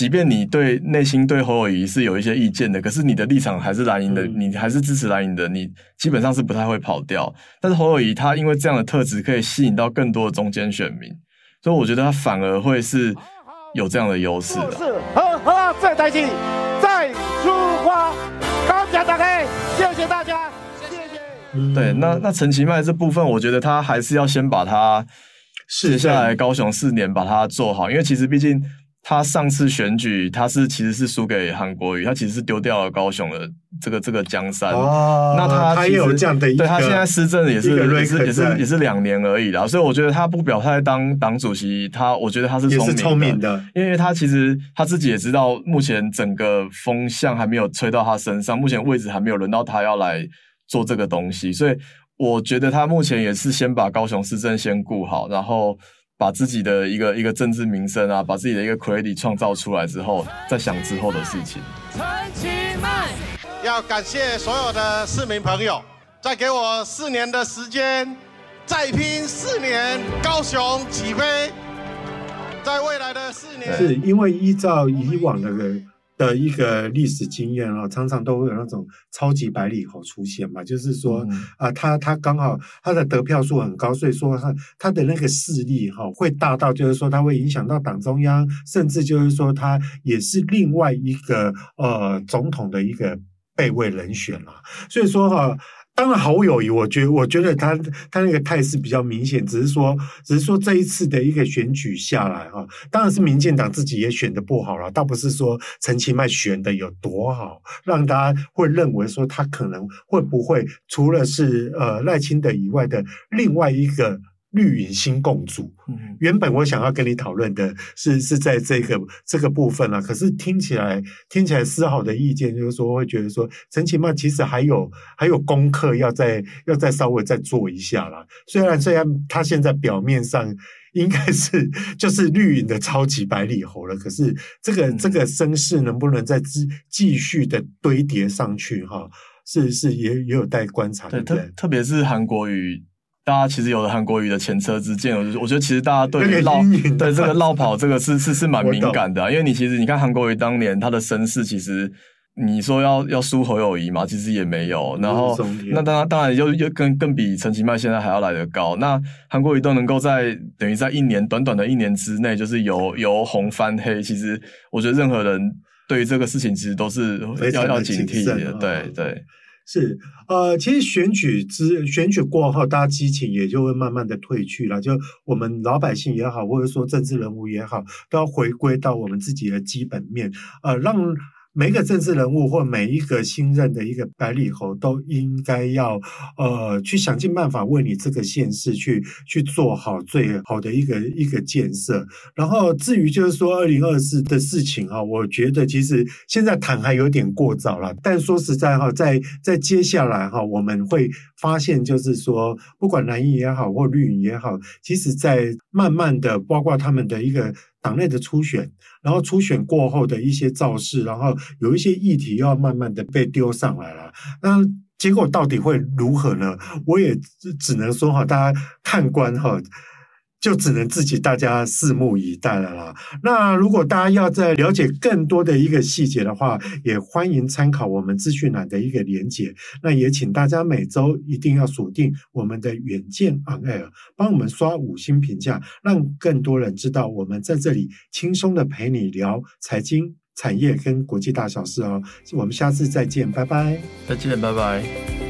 即便你对内心对侯友谊是有一些意见的，可是你的立场还是蓝营的，嗯、你还是支持蓝营的，你基本上是不太会跑掉。但是侯友谊他因为这样的特质，可以吸引到更多的中间选民，所以我觉得他反而会是有这样的优势的。是，好，好，再带起，再出发，高脚打开，谢谢大家，谢谢。对，那那陈其迈这部分，我觉得他还是要先把他接下来高雄四年把它做好，因为其实毕竟。他上次选举，他是其实是输给韩国瑜，他其实是丢掉了高雄的这个这个江山。哦，那他他有这样的一个，对他现在施政也是也是也是也是两年而已啦，所以我觉得他不表态当党主席，他我觉得他是聪明的，聪明的，因为他其实他自己也知道，目前整个风向还没有吹到他身上，目前位置还没有轮到他要来做这个东西，所以我觉得他目前也是先把高雄市政先顾好，然后。把自己的一个一个政治名声啊，把自己的一个 credit 创造出来之后，再想之后的事情。陈其迈，要感谢所有的市民朋友，再给我四年的时间，再拼四年，高雄起飞。在未来的四年，是因为依照以往的。的一个历史经验啊，常常都会有那种超级百里侯出现嘛，就是说啊，他他刚好他的得票数很高，所以说他他的那个势力哈会大到，就是说他会影响到党中央，甚至就是说他也是另外一个呃总统的一个备位人选啦，所以说哈。当然，侯友谊，我觉，我觉得他他那个态势比较明显，只是说，只是说这一次的一个选举下来哈，当然是民进党自己也选的不好了，倒不是说陈其迈选的有多好，让大家会认为说他可能会不会除了是呃赖清德以外的另外一个。绿营新共主，原本我想要跟你讨论的是是在这个这个部分啊，可是听起来听起来丝毫的意见就是说会觉得说陈其迈其实还有还有功课要再要再稍微再做一下啦。虽然虽然他现在表面上应该是 [LAUGHS] 就是绿营的超级百里侯了，可是这个这个声势能不能再继继续的堆叠上去哈？是是也也有待观察的。对，特特别是韩国瑜。大家其实有了韩国瑜的前车之鉴，我我觉得其实大家对于落对这个绕跑这个是是是蛮敏感的，啊，因为你其实你看韩国瑜当年他的身世，其实你说要要输侯友谊嘛，其实也没有。然后那当然当然又又更更比陈其迈现在还要来得高。那韩国瑜都能够在等于在一年短短的一年之内，就是由由红翻黑，其实我觉得任何人对于这个事情其实都是要要警惕的，对对。是，呃，其实选举之选举过后，大家激情也就会慢慢的退去了。就我们老百姓也好，或者说政治人物也好，都要回归到我们自己的基本面，呃，让。每一个政治人物或每一个新任的一个百里侯，都应该要呃去想尽办法为你这个县市去去做好最好的一个一个建设。然后至于就是说二零二四的事情哈，我觉得其实现在谈还有点过早了。但说实在哈，在在接下来哈，我们会发现就是说，不管蓝营也好或绿营也好，其实在慢慢的包括他们的一个。党内的初选，然后初选过后的一些造势，然后有一些议题要慢慢的被丢上来了，那结果到底会如何呢？我也只能说哈，大家看官哈。就只能自己大家拭目以待了啦。那如果大家要再了解更多的一个细节的话，也欢迎参考我们资讯栏的一个连结。那也请大家每周一定要锁定我们的远见 On Air，帮我们刷五星评价，让更多人知道我们在这里轻松的陪你聊财经、产业跟国际大小事哦。我们下次再见，拜拜。再见，拜拜。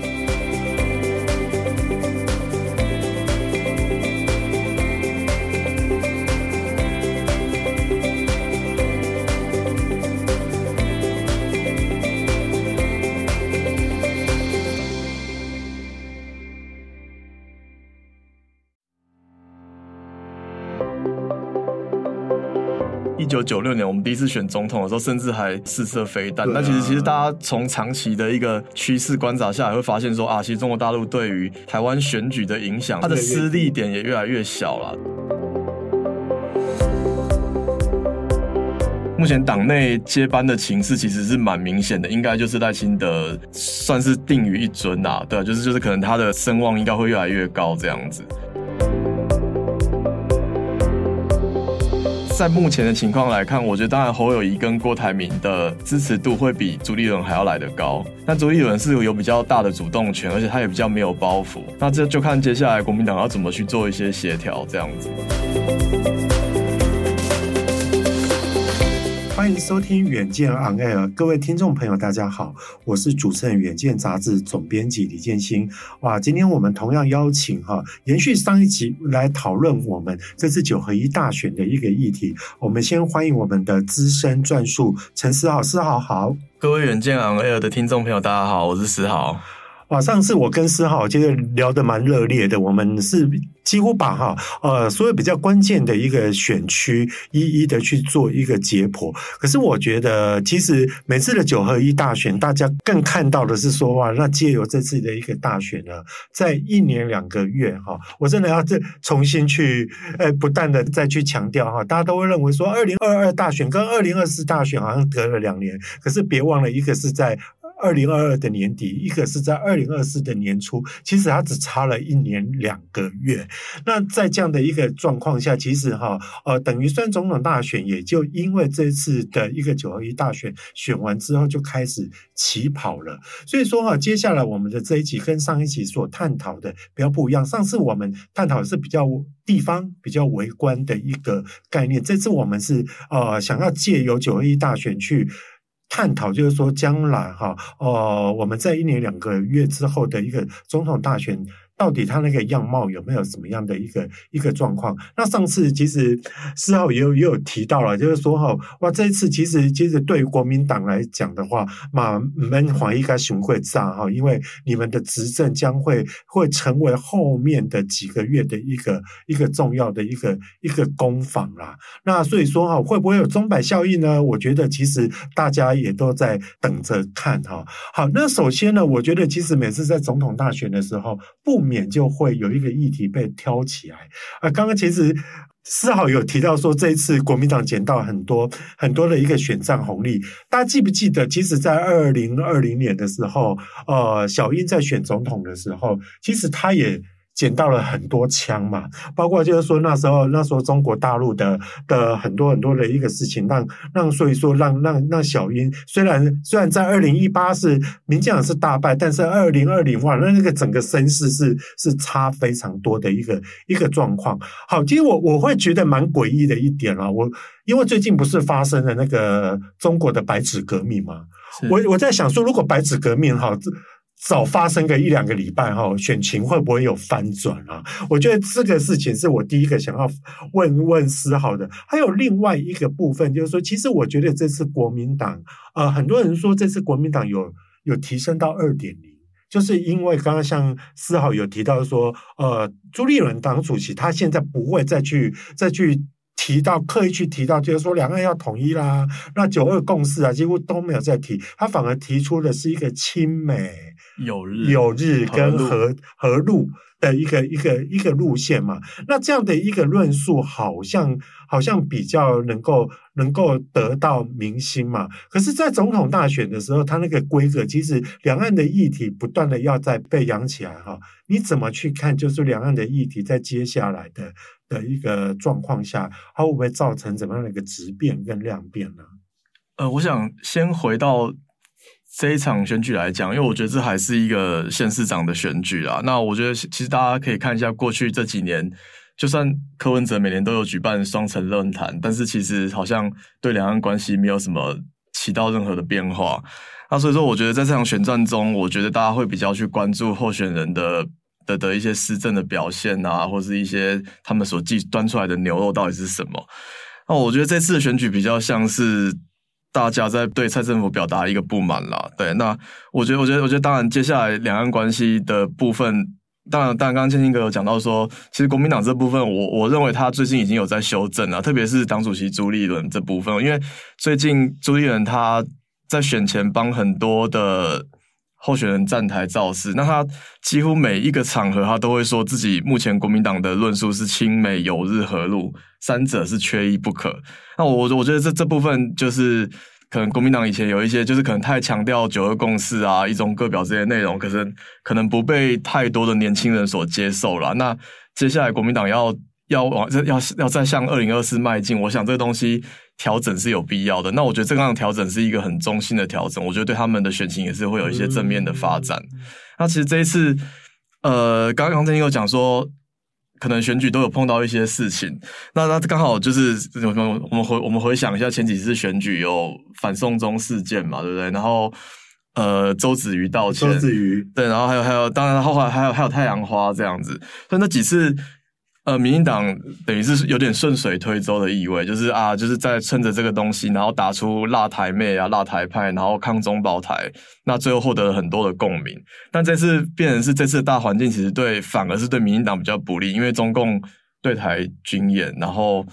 九九六年我们第一次选总统的时候，甚至还试射飞弹。那、啊、其实，其实大家从长期的一个趋势观察下来，会发现说啊，其实中国大陆对于台湾选举的影响，它的施力点也越来越小了。目前党内接班的情势其实是蛮明显的，应该就是赖清德算是定于一尊呐，对，就是就是可能他的声望应该会越来越高这样子。在目前的情况来看，我觉得当然侯友谊跟郭台铭的支持度会比朱立伦还要来得高，那朱立伦是有比较大的主动权，而且他也比较没有包袱，那这就看接下来国民党要怎么去做一些协调这样子。欢迎收听《远见 On Air》，各位听众朋友，大家好，我是主持人《远见》杂志总编辑李建新。哇，今天我们同样邀请哈，延续上一集来讨论我们这次九合一大选的一个议题。我们先欢迎我们的资深撰述陈思豪，思豪好。各位《远见 On Air》的听众朋友，大家好，我是思豪。哇，上次我跟思浩其实聊得蛮热烈的，我们是几乎把哈呃所有比较关键的一个选区一一的去做一个解剖。可是我觉得，其实每次的九合一大选，大家更看到的是说哇，那借由这次的一个大选呢，在一年两个月哈，我真的要再重新去呃不断的再去强调哈，大家都会认为说二零二二大选跟二零二四大选好像隔了两年，可是别忘了一个是在。二零二二的年底，一个是在二零二四的年初，其实它只差了一年两个月。那在这样的一个状况下，其实哈呃，等于算总统大选，也就因为这次的一个九合一大选选完之后，就开始起跑了。所以说哈，接下来我们的这一集跟上一集所探讨的比较不一样。上次我们探讨的是比较地方、比较微观的一个概念，这次我们是呃想要借由九合一大选去。探讨就是说，将来哈，呃，我们在一年两个月之后的一个总统大选。到底他那个样貌有没有什么样的一个一个状况？那上次其实思豪也有也有提到了，就是说哈，哇，这一次其实其实对于国民党来讲的话，嘛，你们怀疑该熊会炸哈，因为你们的执政将会会成为后面的几个月的一个一个重要的一个一个攻防啦。那所以说哈，会不会有钟摆效应呢？我觉得其实大家也都在等着看哈。好，那首先呢，我觉得其实每次在总统大选的时候不。免就会有一个议题被挑起来啊！刚刚其实丝毫有提到说，这一次国民党捡到很多很多的一个选战红利。大家记不记得，其实，在二零二零年的时候，呃，小英在选总统的时候，其实他也。捡到了很多枪嘛，包括就是说那时候那时候中国大陆的的很多很多的一个事情，让让所以说让让让小英虽然虽然在二零一八是民进党是大败，但是二零二零哇，那那个整个声势是是差非常多的一个一个状况。好，其实我我会觉得蛮诡异的一点啊，我因为最近不是发生了那个中国的白纸革命嘛，我我在想说，如果白纸革命哈。早发生个一两个礼拜哈，选情会不会有翻转啊？我觉得这个事情是我第一个想要问问思豪的。还有另外一个部分，就是说，其实我觉得这次国民党，呃，很多人说这次国民党有有提升到二点零，就是因为刚刚像思豪有提到说，呃，朱立伦党主席他现在不会再去再去。提到刻意去提到，就是说两岸要统一啦，那九二共识啊，几乎都没有再提，他反而提出的是一个亲美、友日、友日跟和和陆的一个一个一个路线嘛。那这样的一个论述，好像好像比较能够能够得到民心嘛。可是，在总统大选的时候，他那个规格，其实两岸的议题不断的要再被扬起来哈。你怎么去看？就是两岸的议题在接下来的。的一个状况下，它会不会造成怎么样的一个质变跟量变呢？呃，我想先回到这一场选举来讲，因为我觉得这还是一个县市长的选举啊。那我觉得其实大家可以看一下过去这几年，就算柯文哲每年都有举办双城论坛，但是其实好像对两岸关系没有什么起到任何的变化。那所以说，我觉得在这场选战中，我觉得大家会比较去关注候选人的。的的一些施政的表现啊，或是一些他们所寄端出来的牛肉到底是什么？那我觉得这次的选举比较像是大家在对蔡政府表达一个不满啦。对，那我觉得，我觉得，我觉得，当然，接下来两岸关系的部分，当然，当然，刚刚建兴哥有讲到说，其实国民党这部分，我我认为他最近已经有在修正了，特别是党主席朱立伦这部分，因为最近朱立伦他在选前帮很多的候选人站台造势，那他几乎每一个场合，他都会说自己目前国民党的论述是亲美、友日、和陆，三者是缺一不可。那我我觉得这这部分就是。可能国民党以前有一些，就是可能太强调九二共识啊、一中各表这些内容，可是可能不被太多的年轻人所接受了。那接下来国民党要要往要要再向二零二四迈进，我想这个东西调整是有必要的。那我觉得这个样的调整是一个很中性的调整，我觉得对他们的选情也是会有一些正面的发展。那其实这一次，呃，刚刚曾经有讲说。可能选举都有碰到一些事情，那那刚好就是我们我们回我们回想一下前几次选举有反送中事件嘛，对不对？然后呃，周子瑜道歉，周子瑜对，然后还有还有，当然后来还有还有太阳花这样子，所以那几次。呃，民进党等于是有点顺水推舟的意味，就是啊，就是在趁着这个东西，然后打出辣台妹啊、辣台派，然后抗中保台，那最后获得了很多的共鸣。但这次变成是这次的大环境，其实对反而是对民进党比较不利，因为中共对台军演，然后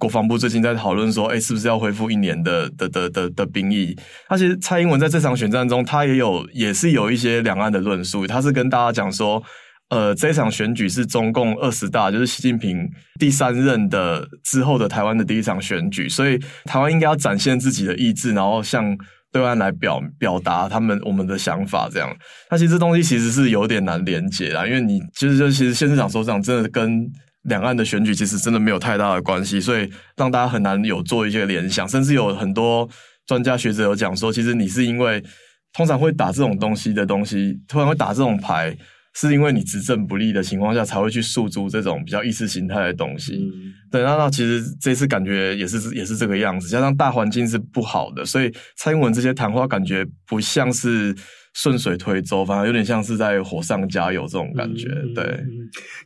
国防部最近在讨论说，哎，是不是要恢复一年的的的的的兵役？他其实蔡英文在这场选战中，他也有也是有一些两岸的论述，他是跟大家讲说。呃，这场选举是中共二十大，就是习近平第三任的之后的台湾的第一场选举，所以台湾应该要展现自己的意志，然后向对岸来表表达他们我们的想法。这样，那其实这东西其实是有点难连结啦，因为你其实就其实县市长首长真的跟两岸的选举其实真的没有太大的关系，所以让大家很难有做一些联想，甚至有很多专家学者有讲说，其实你是因为通常会打这种东西的东西，突然会打这种牌。是因为你执政不利的情况下，才会去诉诸这种比较意识形态的东西。嗯、对，那那其实这次感觉也是也是这个样子，加上大环境是不好的，所以蔡英文这些谈话感觉不像是。顺水推舟，反而有点像是在火上加油这种感觉。嗯、对，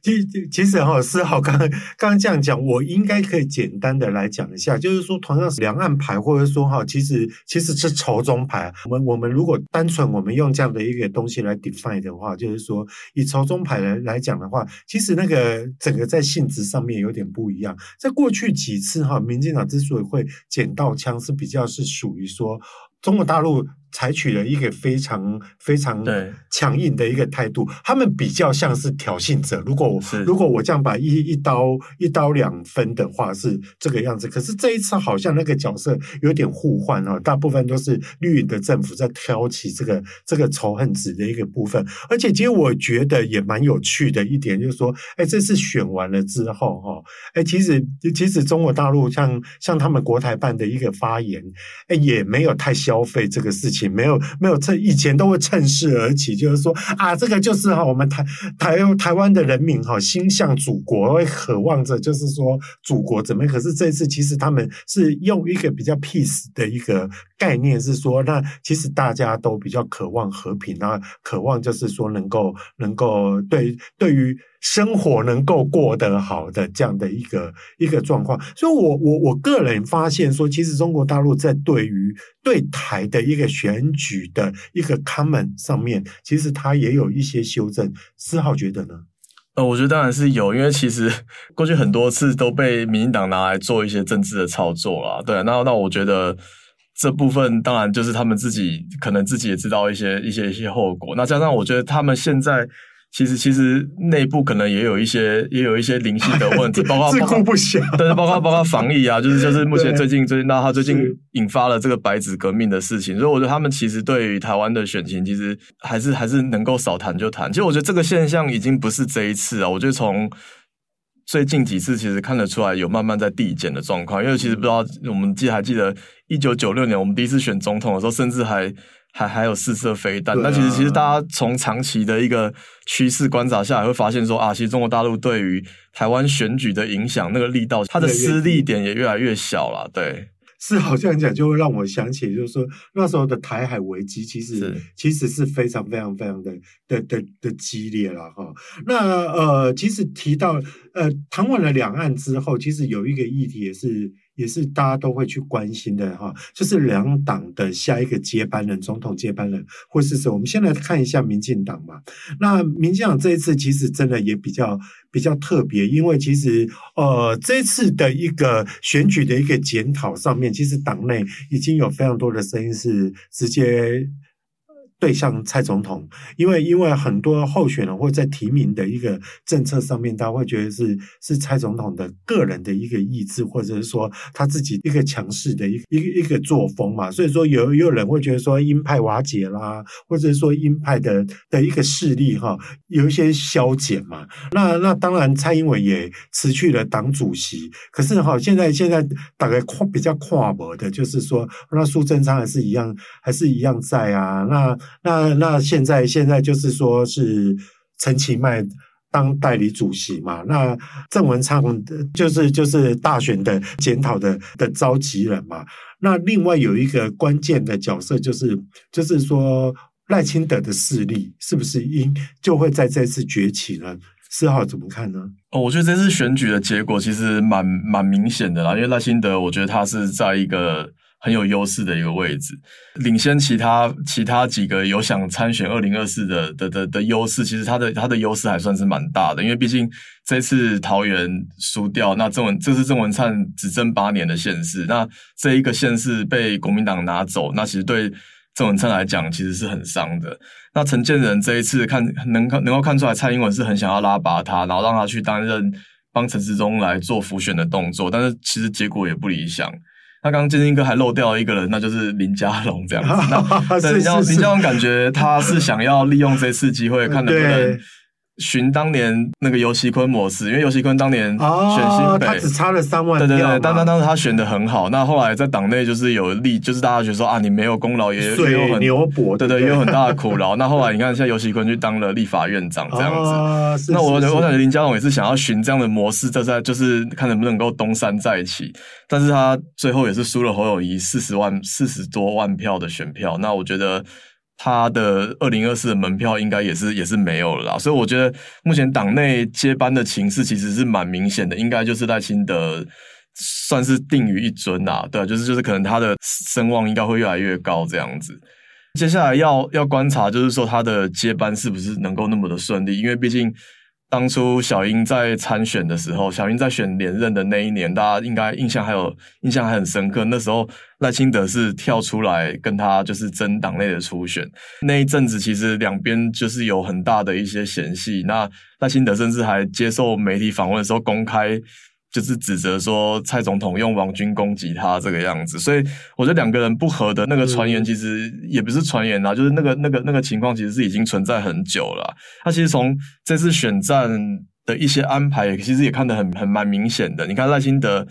其实其实哈，思豪刚刚刚这样讲，我应该可以简单的来讲一下，就是说，同样是两岸牌，或者说哈，其实其实是仇中牌。我们我们如果单纯我们用这样的一个东西来 define 的话，就是说，以仇中牌来来讲的话，其实那个整个在性质上面有点不一样。在过去几次哈，民进党之所以会捡到枪，是比较是属于说中国大陆。采取了一个非常非常强硬的一个态度，他们比较像是挑衅者。如果我如果我这样把一一刀一刀两分的话，是这个样子。可是这一次好像那个角色有点互换哦，大部分都是绿营的政府在挑起这个这个仇恨值的一个部分。而且其实我觉得也蛮有趣的一点，就是说，哎，这次选完了之后，哈，哎，其实其实中国大陆像像他们国台办的一个发言，哎，也没有太消费这个事情。也没有没有趁以前都会趁势而起，就是说啊，这个就是哈，我们台台台湾的人民哈，心向祖国，会渴望着就是说祖国怎么样？可是这次其实他们是用一个比较 peace 的一个概念，是说那其实大家都比较渴望和平啊，渴望就是说能够能够对对于。生活能够过得好的这样的一个一个状况，所以我我我个人发现说，其实中国大陆在对于对台的一个选举的一个 comment 上面，其实它也有一些修正。思豪觉得呢？呃，我觉得当然是有，因为其实过去很多次都被民进党拿来做一些政治的操作啦。对，那那我觉得这部分当然就是他们自己可能自己也知道一些一些一些后果。那加上我觉得他们现在。其实，其实内部可能也有一些，也有一些灵性的问题，[LAUGHS] 包括自顾不暇，对，包括包括防疫啊，[LAUGHS] 就是就是目前最近最近，那他最近引发了这个白纸革命的事情，所以我觉得他们其实对于台湾的选情，其实还是还是能够少谈就谈。其实我觉得这个现象已经不是这一次啊，我觉得从最近几次其实看得出来有慢慢在递减的状况，因为其实不知道我们记还记得一九九六年我们第一次选总统的时候，甚至还。还还有四射飞弹，那、啊、其实其实大家从长期的一个趋势观察下来，会发现说啊，其实中国大陆对于台湾选举的影响，那个力道，它的施力点也越来越小了。对，是好像讲，就会让我想起，就是说那时候的台海危机，其实其实是非常非常非常的的的的激烈了哈。那呃，其实提到呃谈完了两岸之后，其实有一个议题也是。也是大家都会去关心的哈，就是两党的下一个接班人，总统接班人或是什么？我们先来看一下民进党嘛。那民进党这一次其实真的也比较比较特别，因为其实呃这次的一个选举的一个检讨上面，其实党内已经有非常多的声音是直接。对向蔡总统，因为因为很多候选人或在提名的一个政策上面，他会觉得是是蔡总统的个人的一个意志，或者是说他自己一个强势的一个一个一个作风嘛。所以说有有人会觉得说鹰派瓦解啦，或者是说鹰派的的一个势力哈有一些消减嘛。那那当然蔡英文也辞去了党主席，可是哈现在现在大概跨比较跨模的，就是说那苏贞昌还是一样还是一样在啊那。那那现在现在就是说是陈其迈当代理主席嘛，那郑文灿就是就是大选的检讨的的召集人嘛。那另外有一个关键的角色就是就是说赖清德的势力是不是应就会在这次崛起呢？四号怎么看呢？哦，我觉得这次选举的结果其实蛮蛮明显的啦，因为赖清德我觉得他是在一个。很有优势的一个位置，领先其他其他几个有想参选二零二四的的的的优势，其实他的他的优势还算是蛮大的，因为毕竟这次桃园输掉，那郑文这是郑文灿执政八年的县市，那这一个县市被国民党拿走，那其实对郑文灿来讲其实是很伤的。那陈建仁这一次看能看能够看出来，蔡英文是很想要拉拔他，然后让他去担任帮陈时中来做辅选的动作，但是其实结果也不理想。他刚刚建兴哥还漏掉了一个人，那就是林家龙这样子。[LAUGHS] 那对林佳林家龙感觉他是想要利用这次机会，看能不能。寻当年那个游锡堃模式，因为游锡堃当年选新北，哦、他只差了三万票。对对对，当当当时他选的很好，那后来在党内就是有利，就是大家觉得说啊，你没有功劳，也也有很牛博，对对，也有很大的苦劳。那后来你看，现在游锡堃去当了立法院长这样子。哦、那我我感觉林佳龙也是想要寻这样的模式，这在就是看能不能够东山再起。但是他最后也是输了侯友谊四十万四十多万票的选票。那我觉得。他的二零二四的门票应该也是也是没有了啦，所以我觉得目前党内接班的情势其实是蛮明显的，应该就是赖清德算是定于一尊啊，对，就是就是可能他的声望应该会越来越高这样子。接下来要要观察，就是说他的接班是不是能够那么的顺利，因为毕竟。当初小英在参选的时候，小英在选连任的那一年，大家应该印象还有印象还很深刻。那时候赖清德是跳出来跟他就是争党内的初选，那一阵子其实两边就是有很大的一些嫌隙。那赖清德甚至还接受媒体访问的时候公开。就是指责说蔡总统用王军攻击他这个样子，所以我觉得两个人不合的那个传言其实也不是传言啦，就是那个那个那个情况其实是已经存在很久了。他其实从这次选战的一些安排，其实也看得很很蛮明显的。你看赖清德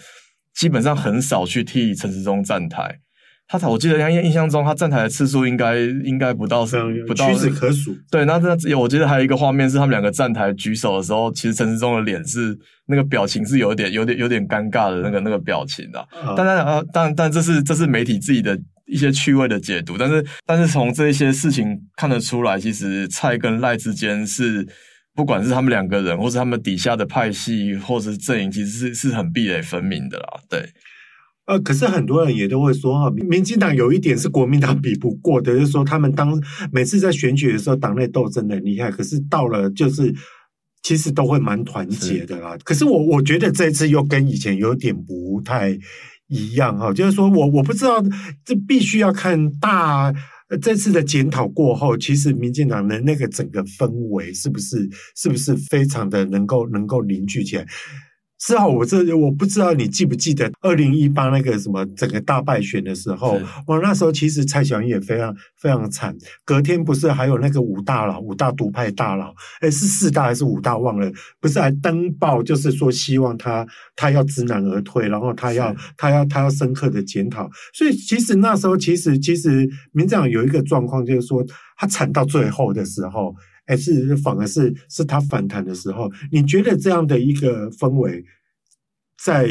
基本上很少去替陈时中站台。他我记得印印象中，他站台的次数应该应该不到，不到屈指可数。对，那那有我记得还有一个画面是他们两个站台举手的时候，其实陈时中的脸是那个表情是有点有点有点尴尬的那个那个表情的。当然啊，但但这是这是媒体自己的一些趣味的解读，但是但是从这些事情看得出来，其实蔡跟赖之间是不管是他们两个人，或是他们底下的派系，或者是阵营，其实是是很壁垒分明的啦。对。呃，可是很多人也都会说哈，民进党有一点是国民党比不过的，就是说他们当每次在选举的时候，党内斗争的很厉害，可是到了就是其实都会蛮团结的啦。是可是我我觉得这次又跟以前有点不太一样哈，就是说我我不知道，这必须要看大这次的检讨过后，其实民进党的那个整个氛围是不是是不是非常的能够能够凝聚起来。四号，我这我不知道你记不记得二零一八那个什么整个大败选的时候，我那时候其实蔡小英也非常非常惨。隔天不是还有那个五大佬、五大独派大佬，诶是四大还是五大忘了？不是还登报，就是说希望他他要知难而退，然后他要他要他要深刻的检讨。所以其实那时候其实其实民进党有一个状况，就是说他惨到最后的时候。还是反而是是他反弹的时候，你觉得这样的一个氛围，在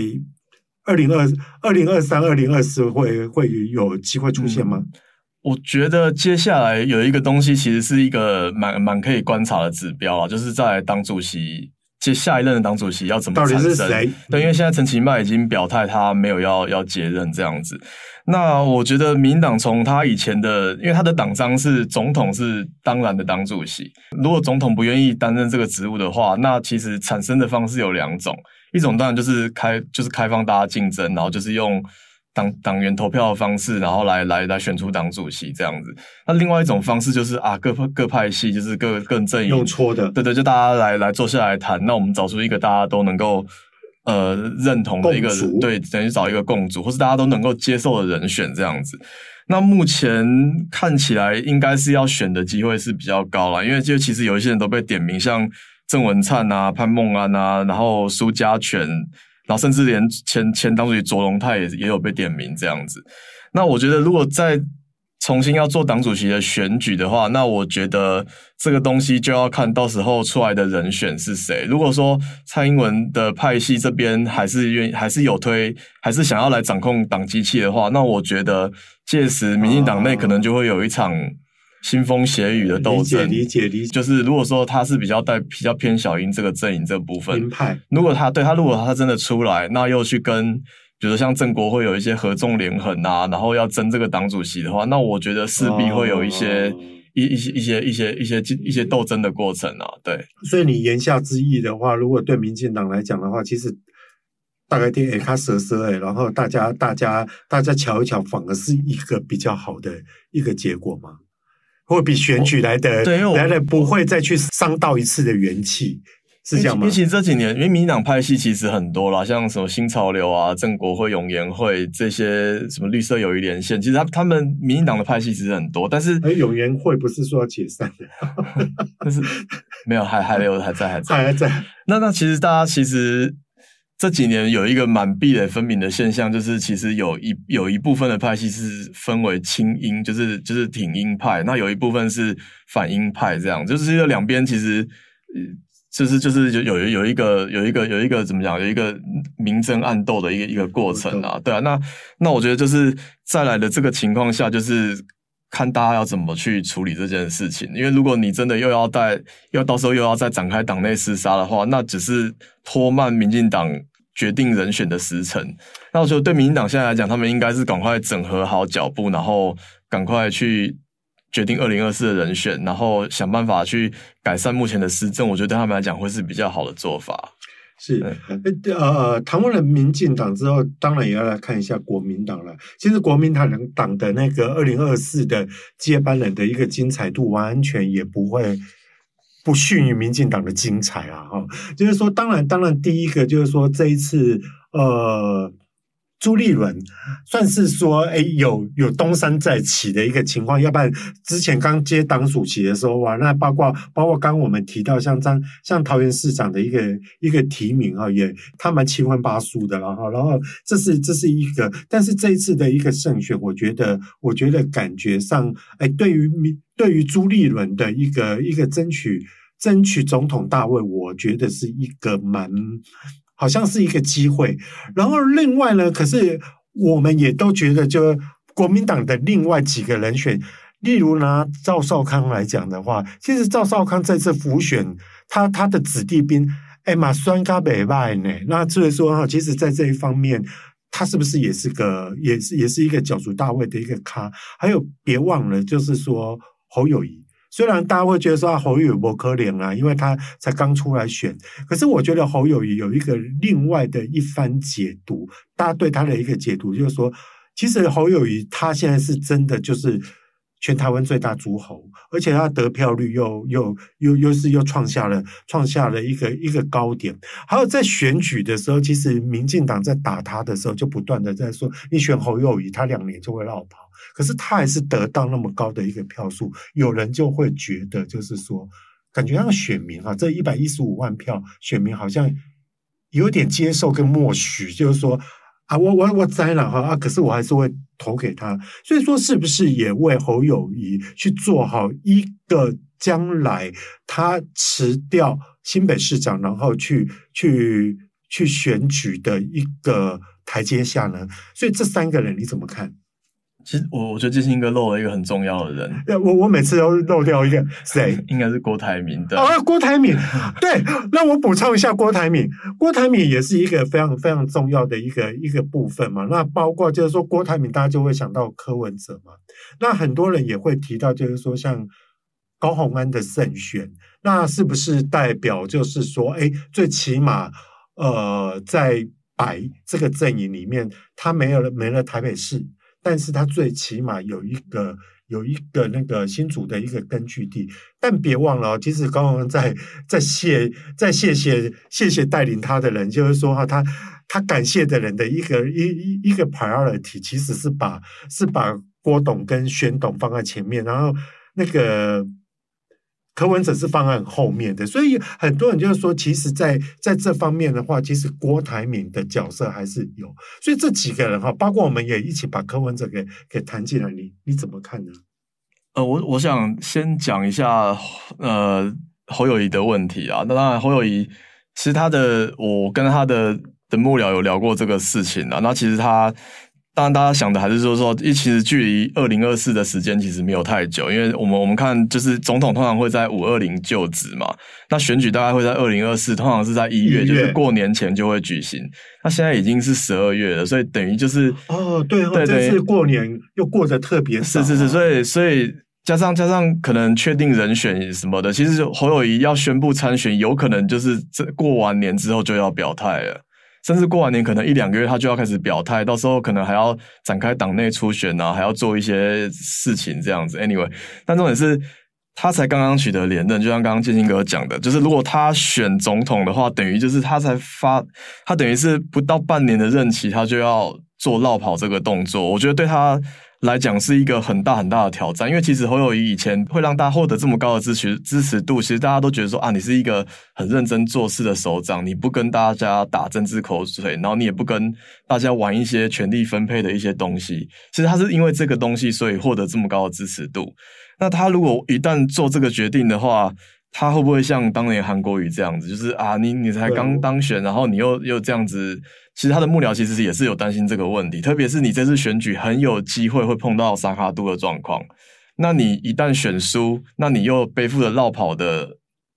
二零二二零二三、二零二四会会有机会出现吗？我觉得接下来有一个东西，其实是一个蛮蛮可以观察的指标啊，就是在当主席接下一任的党主席要怎么产生？到底是谁？对，因为现在陈其迈已经表态，他没有要要接任这样子。那我觉得民党从他以前的，因为他的党章是总统是当然的党主席，如果总统不愿意担任这个职务的话，那其实产生的方式有两种，一种当然就是开就是开放大家竞争，然后就是用党党员投票的方式，然后来来来选出党主席这样子。那另外一种方式就是啊，各各派系就是各各阵营用搓的，对对，就大家来来坐下来谈，那我们找出一个大家都能够。呃，认同的一个主对，等于找一个共主，或是大家都能够接受的人选这样子。那目前看起来，应该是要选的机会是比较高了，因为就其实有一些人都被点名，像郑文灿啊、潘孟安啊，然后苏家全，然后甚至连前前党主席卓荣泰也也有被点名这样子。那我觉得，如果再重新要做党主席的选举的话，那我觉得这个东西就要看到时候出来的人选是谁。如果说蔡英文的派系这边还是愿意，还是有推，还是想要来掌控党机器的话，那我觉得届时民进党内可能就会有一场腥风血雨的斗争。理解理解理解，就是如果说他是比较带比较偏小英这个阵营这部分，派如果他对他如果他真的出来，那又去跟。比如说像郑国会有一些合纵连横啊，然后要争这个党主席的话，那我觉得势必会有一些、oh. 一一些一些一些一些一些斗争的过程啊。对，所以你言下之意的话，如果对民进党来讲的话，其实大概听哎，他蛇蛇哎，然后大家大家大家瞧一瞧，反而是一个比较好的一个结果嘛，会比选举来的来的不会再去伤到一次的元气。是这样吗？因为其实这几年，因为民进党派系其实很多啦，像什么新潮流啊、正国会、永延会这些，什么绿色友谊连线，其实他他们民进党的派系其实很多，但是哎，永延会不是说要解散的，[LAUGHS] 但是没有，还还留还在还在 [LAUGHS] 还在。那那其实大家其实这几年有一个蛮壁垒分明的现象，就是其实有一有一部分的派系是分为亲英，就是就是挺英派，那有一部分是反英派，这样就是这两边其实。就是就是有有有一个有一个有一个怎么讲，有一个明争暗斗的一个一个过程啊，对啊，那那我觉得就是再来的这个情况下，就是看大家要怎么去处理这件事情，因为如果你真的又要带，又到时候又要再展开党内厮杀的话，那只是拖慢民进党决定人选的时程。那我觉得对民进党现在来讲，他们应该是赶快整合好脚步，然后赶快去。决定二零二四的人选，然后想办法去改善目前的施政，我觉得对他们来讲会是比较好的做法。是，呃，谈完了民进党之后，当然也要来看一下国民党了。其实国民党党的那个二零二四的接班人的一个精彩度，完全也不会不逊于民进党的精彩啊！哈，就是说，当然，当然，第一个就是说这一次，呃。朱立伦算是说，哎，有有东山再起的一个情况，要不然之前刚接党主席的时候，哇，那包括包括刚我们提到像张像桃园市长的一个一个提名啊，也他蛮七荤八素的了哈。然后这是这是一个，但是这一次的一个胜选，我觉得我觉得感觉上，哎，对于民对于朱立伦的一个一个争取争取总统大位，我觉得是一个蛮。好像是一个机会，然后另外呢，可是我们也都觉得，就国民党的另外几个人选，例如拿赵少康来讲的话，其实赵少康这次辅选，他他的子弟兵，哎嘛，酸咖北外呢，那所以说哈，其实在这一方面，他是不是也是个，也是也是一个角逐大位的一个咖？还有别忘了，就是说侯友宜。虽然大家会觉得说，侯友宜不可怜啊，因为他才刚出来选，可是我觉得侯友宜有一个另外的一番解读，大家对他的一个解读就是说，其实侯友宜他现在是真的就是全台湾最大诸侯，而且他得票率又又又又是又创下了创下了一个一个高点。还有在选举的时候，其实民进党在打他的时候，就不断的在说，你选侯友宜，他两年就会落跑。可是他还是得到那么高的一个票数，有人就会觉得，就是说，感觉那个选民啊，这一百一十五万票选民好像有点接受跟默许，就是说啊，我我我栽了哈啊，可是我还是会投给他。所以说，是不是也为侯友谊去做好一个将来他辞掉新北市长，然后去去去选举的一个台阶下呢？所以这三个人你怎么看？其实我我觉得建兴哥漏了一个很重要的人。我我每次都漏掉一个 [LAUGHS] 谁？应该是郭台铭的。哦，郭台铭。对，那我补充一下郭台铭。郭台铭也是一个非常非常重要的一个一个部分嘛。那包括就是说郭台铭，大家就会想到柯文哲嘛。那很多人也会提到，就是说像高鸿安的胜选，那是不是代表就是说，哎，最起码呃，在白这个阵营里面，他没有了没了台北市。但是他最起码有一个有一个那个新竹的一个根据地，但别忘了，其实刚刚在在谢在谢谢谢谢带领他的人，就是说哈，他他感谢的人的一个一一一个 priority，其实是把是把郭董跟宣董放在前面，然后那个。柯文哲是放在后面的，所以很多人就是说，其实在，在这方面的话，其实郭台铭的角色还是有。所以这几个人哈，包括我们也一起把柯文哲给给谈进来，你你怎么看呢？呃，我我想先讲一下呃侯友宜的问题啊。那当然，侯友宜其实他的我跟他的的幕僚有聊过这个事情啊。那其实他。当然，大家想的还是说说，一其实距离二零二四的时间其实没有太久，因为我们我们看就是总统通常会在五二零就职嘛，那选举大概会在二零二四，通常是在一月，就是过年前就会举行。那现在已经是十二月了，所以等于就是哦，对，对，这次过年又过得特别是是是，所以所以加上加上可能确定人选什么的，其实侯友谊要宣布参选，有可能就是这过完年之后就要表态了。甚至过完年可能一两个月，他就要开始表态，到时候可能还要展开党内初选啊，还要做一些事情这样子。Anyway，但重点是他才刚刚取得连任，就像刚刚建兴哥讲的，就是如果他选总统的话，等于就是他才发，他等于是不到半年的任期，他就要做落跑这个动作。我觉得对他。来讲是一个很大很大的挑战，因为其实侯友宜以前会让大家获得这么高的支持支持度，其实大家都觉得说啊，你是一个很认真做事的首长，你不跟大家打政治口水，然后你也不跟大家玩一些权力分配的一些东西。其实他是因为这个东西，所以获得这么高的支持度。那他如果一旦做这个决定的话，他会不会像当年韩国瑜这样子，就是啊，你你才刚当选，然后你又又这样子？其实他的幕僚其实也是有担心这个问题，特别是你这次选举很有机会会碰到萨卡杜的状况。那你一旦选输，那你又背负了绕跑的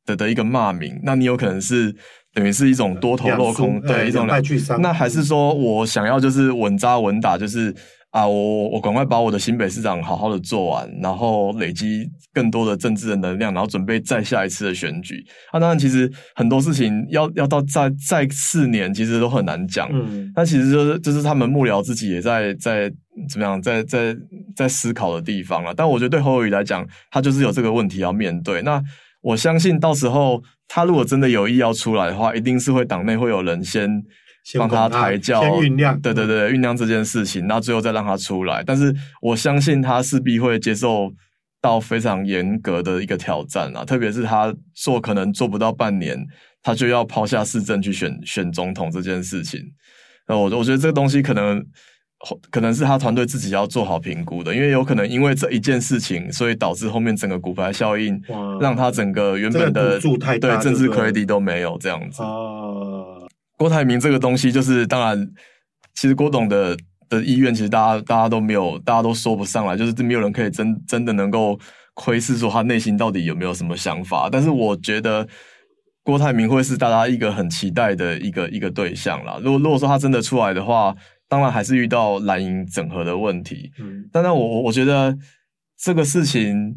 的的一个骂名，那你有可能是等于是一种多头落空，对，一种两败俱伤。那还是说我想要就是稳扎稳打，就是。啊，我我赶快把我的新北市长好好的做完，然后累积更多的政治的能量，然后准备再下一次的选举。啊，当然，其实很多事情要要到再再四年，其实都很难讲。嗯，那其实就是就是他们幕僚自己也在在怎么样，在在在思考的地方了。但我觉得对侯友宜来讲，他就是有这个问题要面对。那我相信到时候他如果真的有意要出来的话，一定是会党内会有人先。帮他抬轿，先酝酿，对对对，酝酿这件事情，那最后再让他出来。但是我相信他势必会接受到非常严格的一个挑战啊，特别是他做可能做不到半年，他就要抛下市政去选选总统这件事情。那我我觉得这个东西可能可能是他团队自己要做好评估的，因为有可能因为这一件事情，所以导致后面整个骨牌效应，让他整个原本的对政治 credit 都没有这样子。郭台铭这个东西，就是当然，其实郭董的的意愿，其实大家大家都没有，大家都说不上来，就是没有人可以真真的能够窥视说他内心到底有没有什么想法。但是我觉得郭台铭会是大家一个很期待的一个一个对象啦。如果如果说他真的出来的话，当然还是遇到蓝营整合的问题。嗯，但是我我觉得这个事情。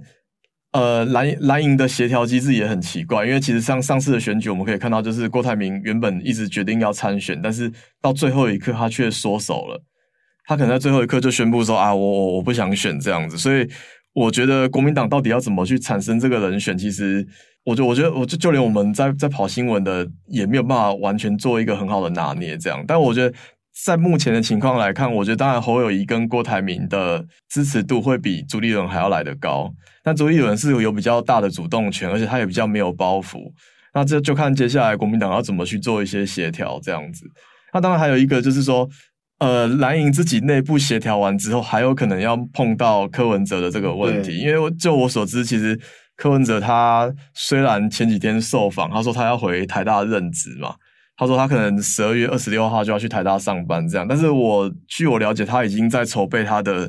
呃，蓝蓝营的协调机制也很奇怪，因为其实上上次的选举，我们可以看到，就是郭台铭原本一直决定要参选，但是到最后一刻他却缩手了，他可能在最后一刻就宣布说啊，我我我不想选这样子，[LAUGHS] 所以我觉得国民党到底要怎么去产生这个人选，其实我就我觉得我就就连我们在在跑新闻的也没有办法完全做一个很好的拿捏这样，但我觉得。在目前的情况来看，我觉得当然侯友谊跟郭台铭的支持度会比朱立伦还要来得高。但朱立伦是有比较大的主动权，而且他也比较没有包袱。那这就看接下来国民党要怎么去做一些协调这样子。那当然还有一个就是说，呃，蓝营自己内部协调完之后，还有可能要碰到柯文哲的这个问题。因为就我所知，其实柯文哲他虽然前几天受访，他说他要回台大任职嘛。他说他可能十二月二十六号就要去台大上班，这样。但是我据我了解，他已经在筹备他的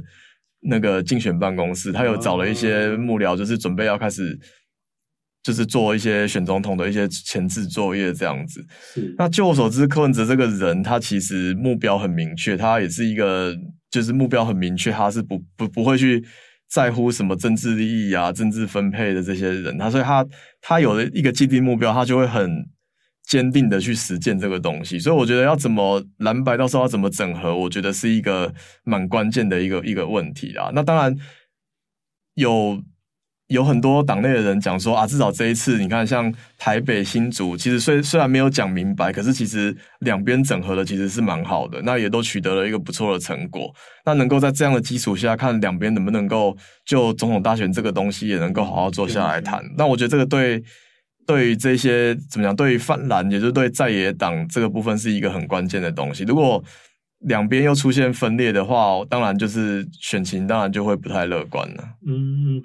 那个竞选办公室，他有找了一些幕僚，就是准备要开始，就是做一些选总统的一些前置作业这样子。是那据我所知，柯文哲这个人，他其实目标很明确，他也是一个就是目标很明确，他是不不不会去在乎什么政治利益啊、政治分配的这些人，他所以他他有了一个既定目标，他就会很。坚定的去实践这个东西，所以我觉得要怎么蓝白到时候要怎么整合，我觉得是一个蛮关键的一个一个问题啊。那当然有有很多党内的人讲说啊，至少这一次你看，像台北新竹，其实虽虽然没有讲明白，可是其实两边整合的其实是蛮好的，那也都取得了一个不错的成果。那能够在这样的基础下，看两边能不能够就总统大选这个东西也能够好好坐下来谈。那我觉得这个对。对于这些怎么讲？对于泛蓝，也就是对在野党这个部分，是一个很关键的东西。如果两边又出现分裂的话，当然就是选情当然就会不太乐观了。嗯，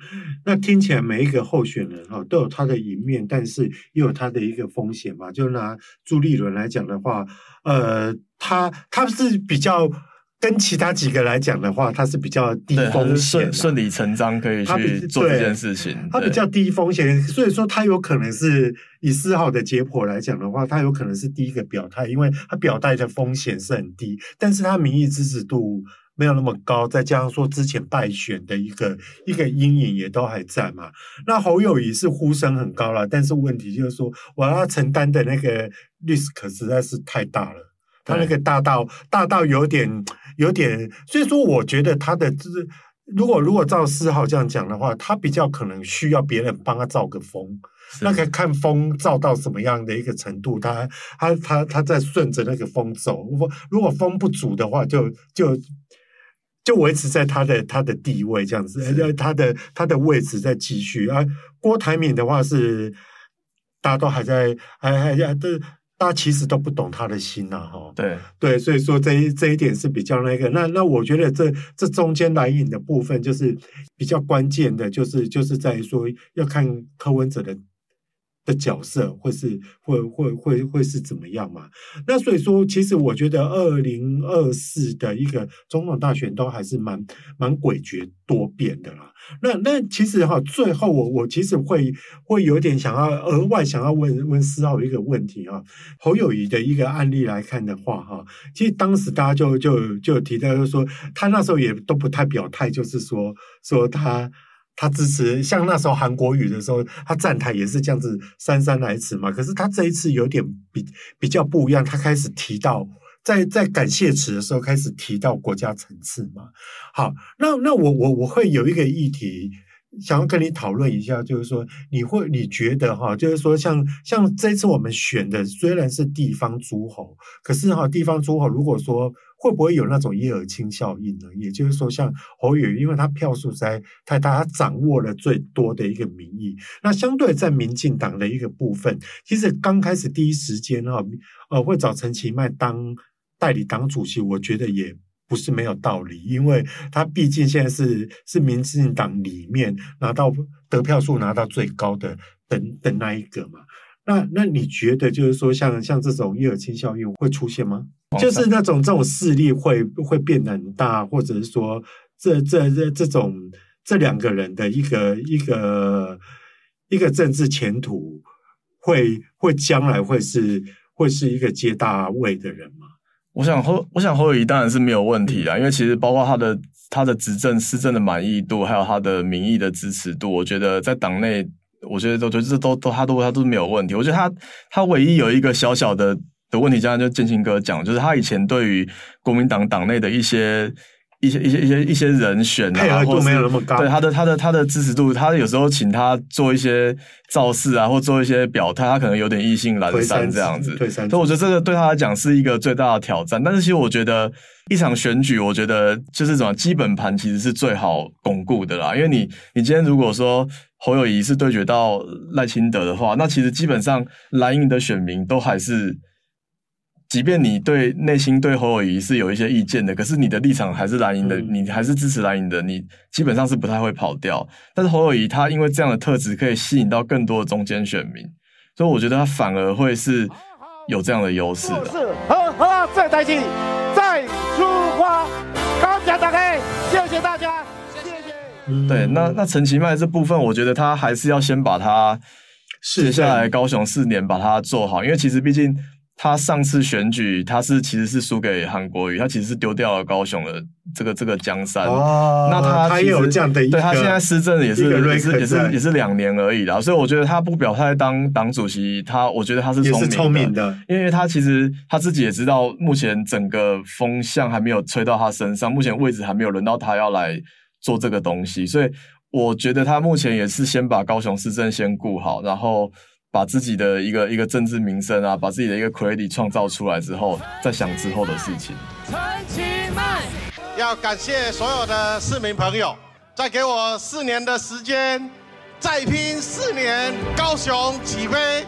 那听起来每一个候选人哈都有他的一面，但是也有他的一个风险嘛。就拿朱立伦来讲的话，呃，他他是比较。跟其他几个来讲的话，它是比较低风险，顺顺理成章可以去做这件事情。它比较低风险，所以说它有可能是以四号的结果来讲的话，它有可能是第一个表态，因为它表态的风险是很低，但是它民意支持度没有那么高，再加上说之前败选的一个 [LAUGHS] 一个阴影也都还在嘛。那侯友谊是呼声很高了，但是问题就是说，我要承担的那个 risk 实在是太大了。他那个大到大到有点有点，所以说我觉得他的就是，如果如果照四号这样讲的话，他比较可能需要别人帮他造个风，那个看风造到什么样的一个程度，他他他他在顺着那个风走。如果如果风不足的话，就就就维持在他的他的地位这样子，他的他的位置在继续。而郭台铭的话是大家都还在还还还都。大家其实都不懂他的心呐，哈。对对，所以说这一这一点是比较那个。那那我觉得这这中间来引的部分，就是比较关键的，就是就是在于说要看柯文哲的。的角色会是会会会会是怎么样嘛？那所以说，其实我觉得二零二四的一个总统大选都还是蛮蛮诡谲多变的啦。那那其实哈，最后我我其实会会有点想要额外想要问问思浩一个问题啊。侯友宜的一个案例来看的话哈，其实当时大家就就就提到就是说，他那时候也都不太表态，就是说说他。他支持像那时候韩国语的时候，他站台也是这样子姗姗来迟嘛。可是他这一次有点比比较不一样，他开始提到在在感谢词的时候开始提到国家层次嘛。好，那那我我我会有一个议题想要跟你讨论一下，就是说你会你觉得哈，就是说像像这次我们选的虽然是地方诸侯，可是哈地方诸侯如果说。会不会有那种叶尔钦效应呢？也就是说，像侯友，因为他票数在太大，他掌握了最多的一个民意。那相对在民进党的一个部分，其实刚开始第一时间哈，呃，会找陈其迈当代理党主席，我觉得也不是没有道理，因为他毕竟现在是是民进党里面拿到得票数拿到最高的等等那一个嘛。那那你觉得就是说像，像像这种叶尔钦效应会出现吗？就是那种这种势力会会变得很大，或者是说这这这这种这两个人的一个一个一个政治前途会会将来会是会是一个接大位的人吗？我想侯我想侯友谊当然是没有问题啊，因为其实包括他的他的执政施政的满意度，还有他的民意的支持度，我觉得在党内，我觉得都觉得这都都他都他都没有问题。我觉得他他唯一有一个小小的。的问题，刚刚就建新哥讲，就是他以前对于国民党党内的一些、一些、一些、一些、一些人选啊，配合度没有那么高。对他的、他的、他的支持度，他有时候请他做一些造势啊，或做一些表态，他可能有点意兴阑珊这样子。所以我觉得这个对他来讲是一个最大的挑战。但是其实我觉得一场选举，我觉得就是什么基本盘其实是最好巩固的啦。因为你，你今天如果说侯友谊是对决到赖清德的话，那其实基本上蓝营的选民都还是。即便你对内心对侯友谊是有一些意见的，可是你的立场还是蓝营的，嗯、你还是支持蓝营的，你基本上是不太会跑掉。但是侯友谊他因为这样的特质，可以吸引到更多的中间选民，所以我觉得他反而会是有这样的优势的。是，好，好，再带起，再出发，高脚打开，谢谢大家。谢谢、对，那那陈其迈这部分，我觉得他还是要先把他接下来高雄四年把它做好，因为其实毕竟。他上次选举，他是其实是输给韩国瑜，他其实是丢掉了高雄的这个这个江山。哦，那他他也有这样的一个，对他现在施政也是也是也是也是两年而已啦，所以我觉得他不表态当党主席，他我觉得他是聪明的，聪明的，因为他其实他自己也知道，目前整个风向还没有吹到他身上，目前位置还没有轮到他要来做这个东西，所以我觉得他目前也是先把高雄市政先顾好，然后。把自己的一个一个政治名声啊，把自己的一个 credit 创造出来之后，再想之后的事情。陈其迈，要感谢所有的市民朋友，再给我四年的时间，再拼四年，高雄起飞。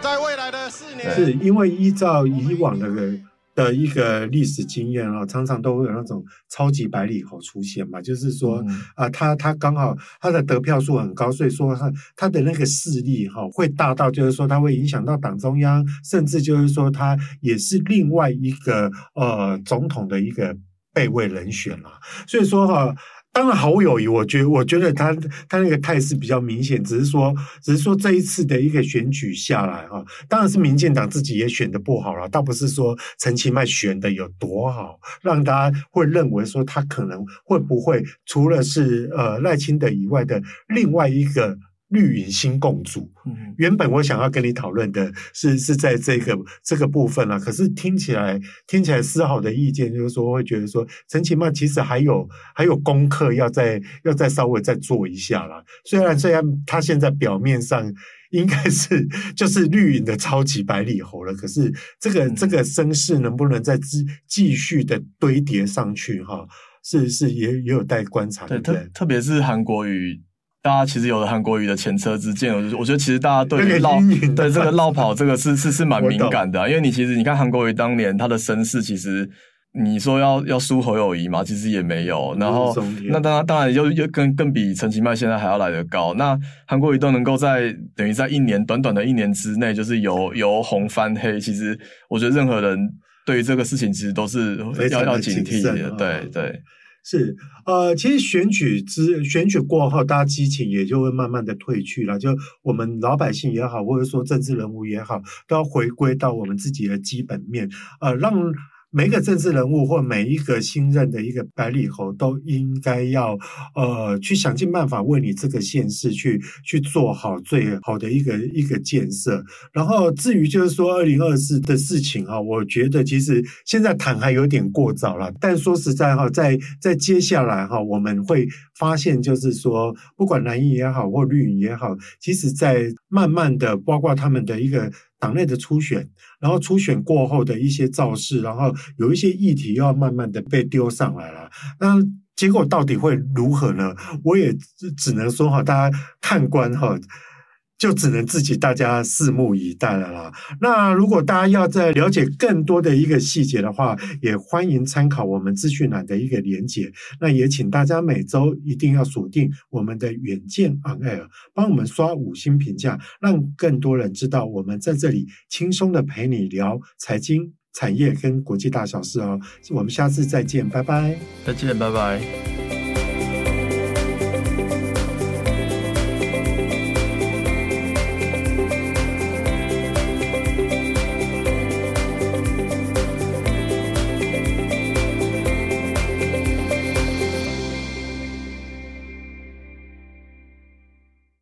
在未来的四年，是因为依照以往的人。的一个历史经验啊，常常都会有那种超级百里侯出现嘛，就是说啊，他他刚好他的得票数很高，所以说他他的那个势力哈会大到，就是说他会影响到党中央，甚至就是说他也是另外一个呃总统的一个备位人选啦，所以说哈。当然侯友谊，我觉我觉得他他那个态势比较明显，只是说只是说这一次的一个选举下来哈，当然是民进党自己也选的不好了，倒不是说陈其迈选的有多好，让大家会认为说他可能会不会除了是呃赖清德以外的另外一个。绿营新共主，原本我想要跟你讨论的是是在这个这个部分啊，可是听起来听起来丝毫的意见就是说会觉得说陈其迈其实还有还有功课要再要再稍微再做一下啦。虽然虽然他现在表面上应该是 [LAUGHS] 就是绿营的超级百里侯了，可是这个这个声势能不能再继继续的堆叠上去哈？是是也也有待观察的。对，特特别是韩国瑜。大家其实有了韩国瑜的前车之鉴，我我觉得其实大家对于落对这个绕跑这个是是是蛮敏感的，啊，因为你其实你看韩国瑜当年他的身世，其实你说要要输侯友谊嘛，其实也没有。然后那当然当然又又更更比陈其迈现在还要来得高。那韩国瑜都能够在等于在一年短短的一年之内，就是由由红翻黑，其实我觉得任何人对于这个事情其实都是要要警惕的，对对。是，呃，其实选举之选举过后，大家激情也就会慢慢的退去了。就我们老百姓也好，或者说政治人物也好，都要回归到我们自己的基本面，呃，让。每一个政治人物或每一个新任的一个百里侯，都应该要呃去想尽办法为你这个县市去去做好最好的一个一个建设。然后至于就是说二零二四的事情哈，我觉得其实现在谈还有点过早了。但说实在哈，在在接下来哈，我们会发现就是说，不管蓝营也好或绿营也好，其实在慢慢的包括他们的一个。党内的初选，然后初选过后的一些造势，然后有一些议题要慢慢的被丢上来了，那结果到底会如何呢？我也只能说哈，大家看官哈。就只能自己大家拭目以待了啦。那如果大家要再了解更多的一个细节的话，也欢迎参考我们资讯栏的一个连结。那也请大家每周一定要锁定我们的远见 On Air，帮我们刷五星评价，让更多人知道我们在这里轻松的陪你聊财经、产业跟国际大小事哦。我们下次再见，拜拜。再见，拜拜。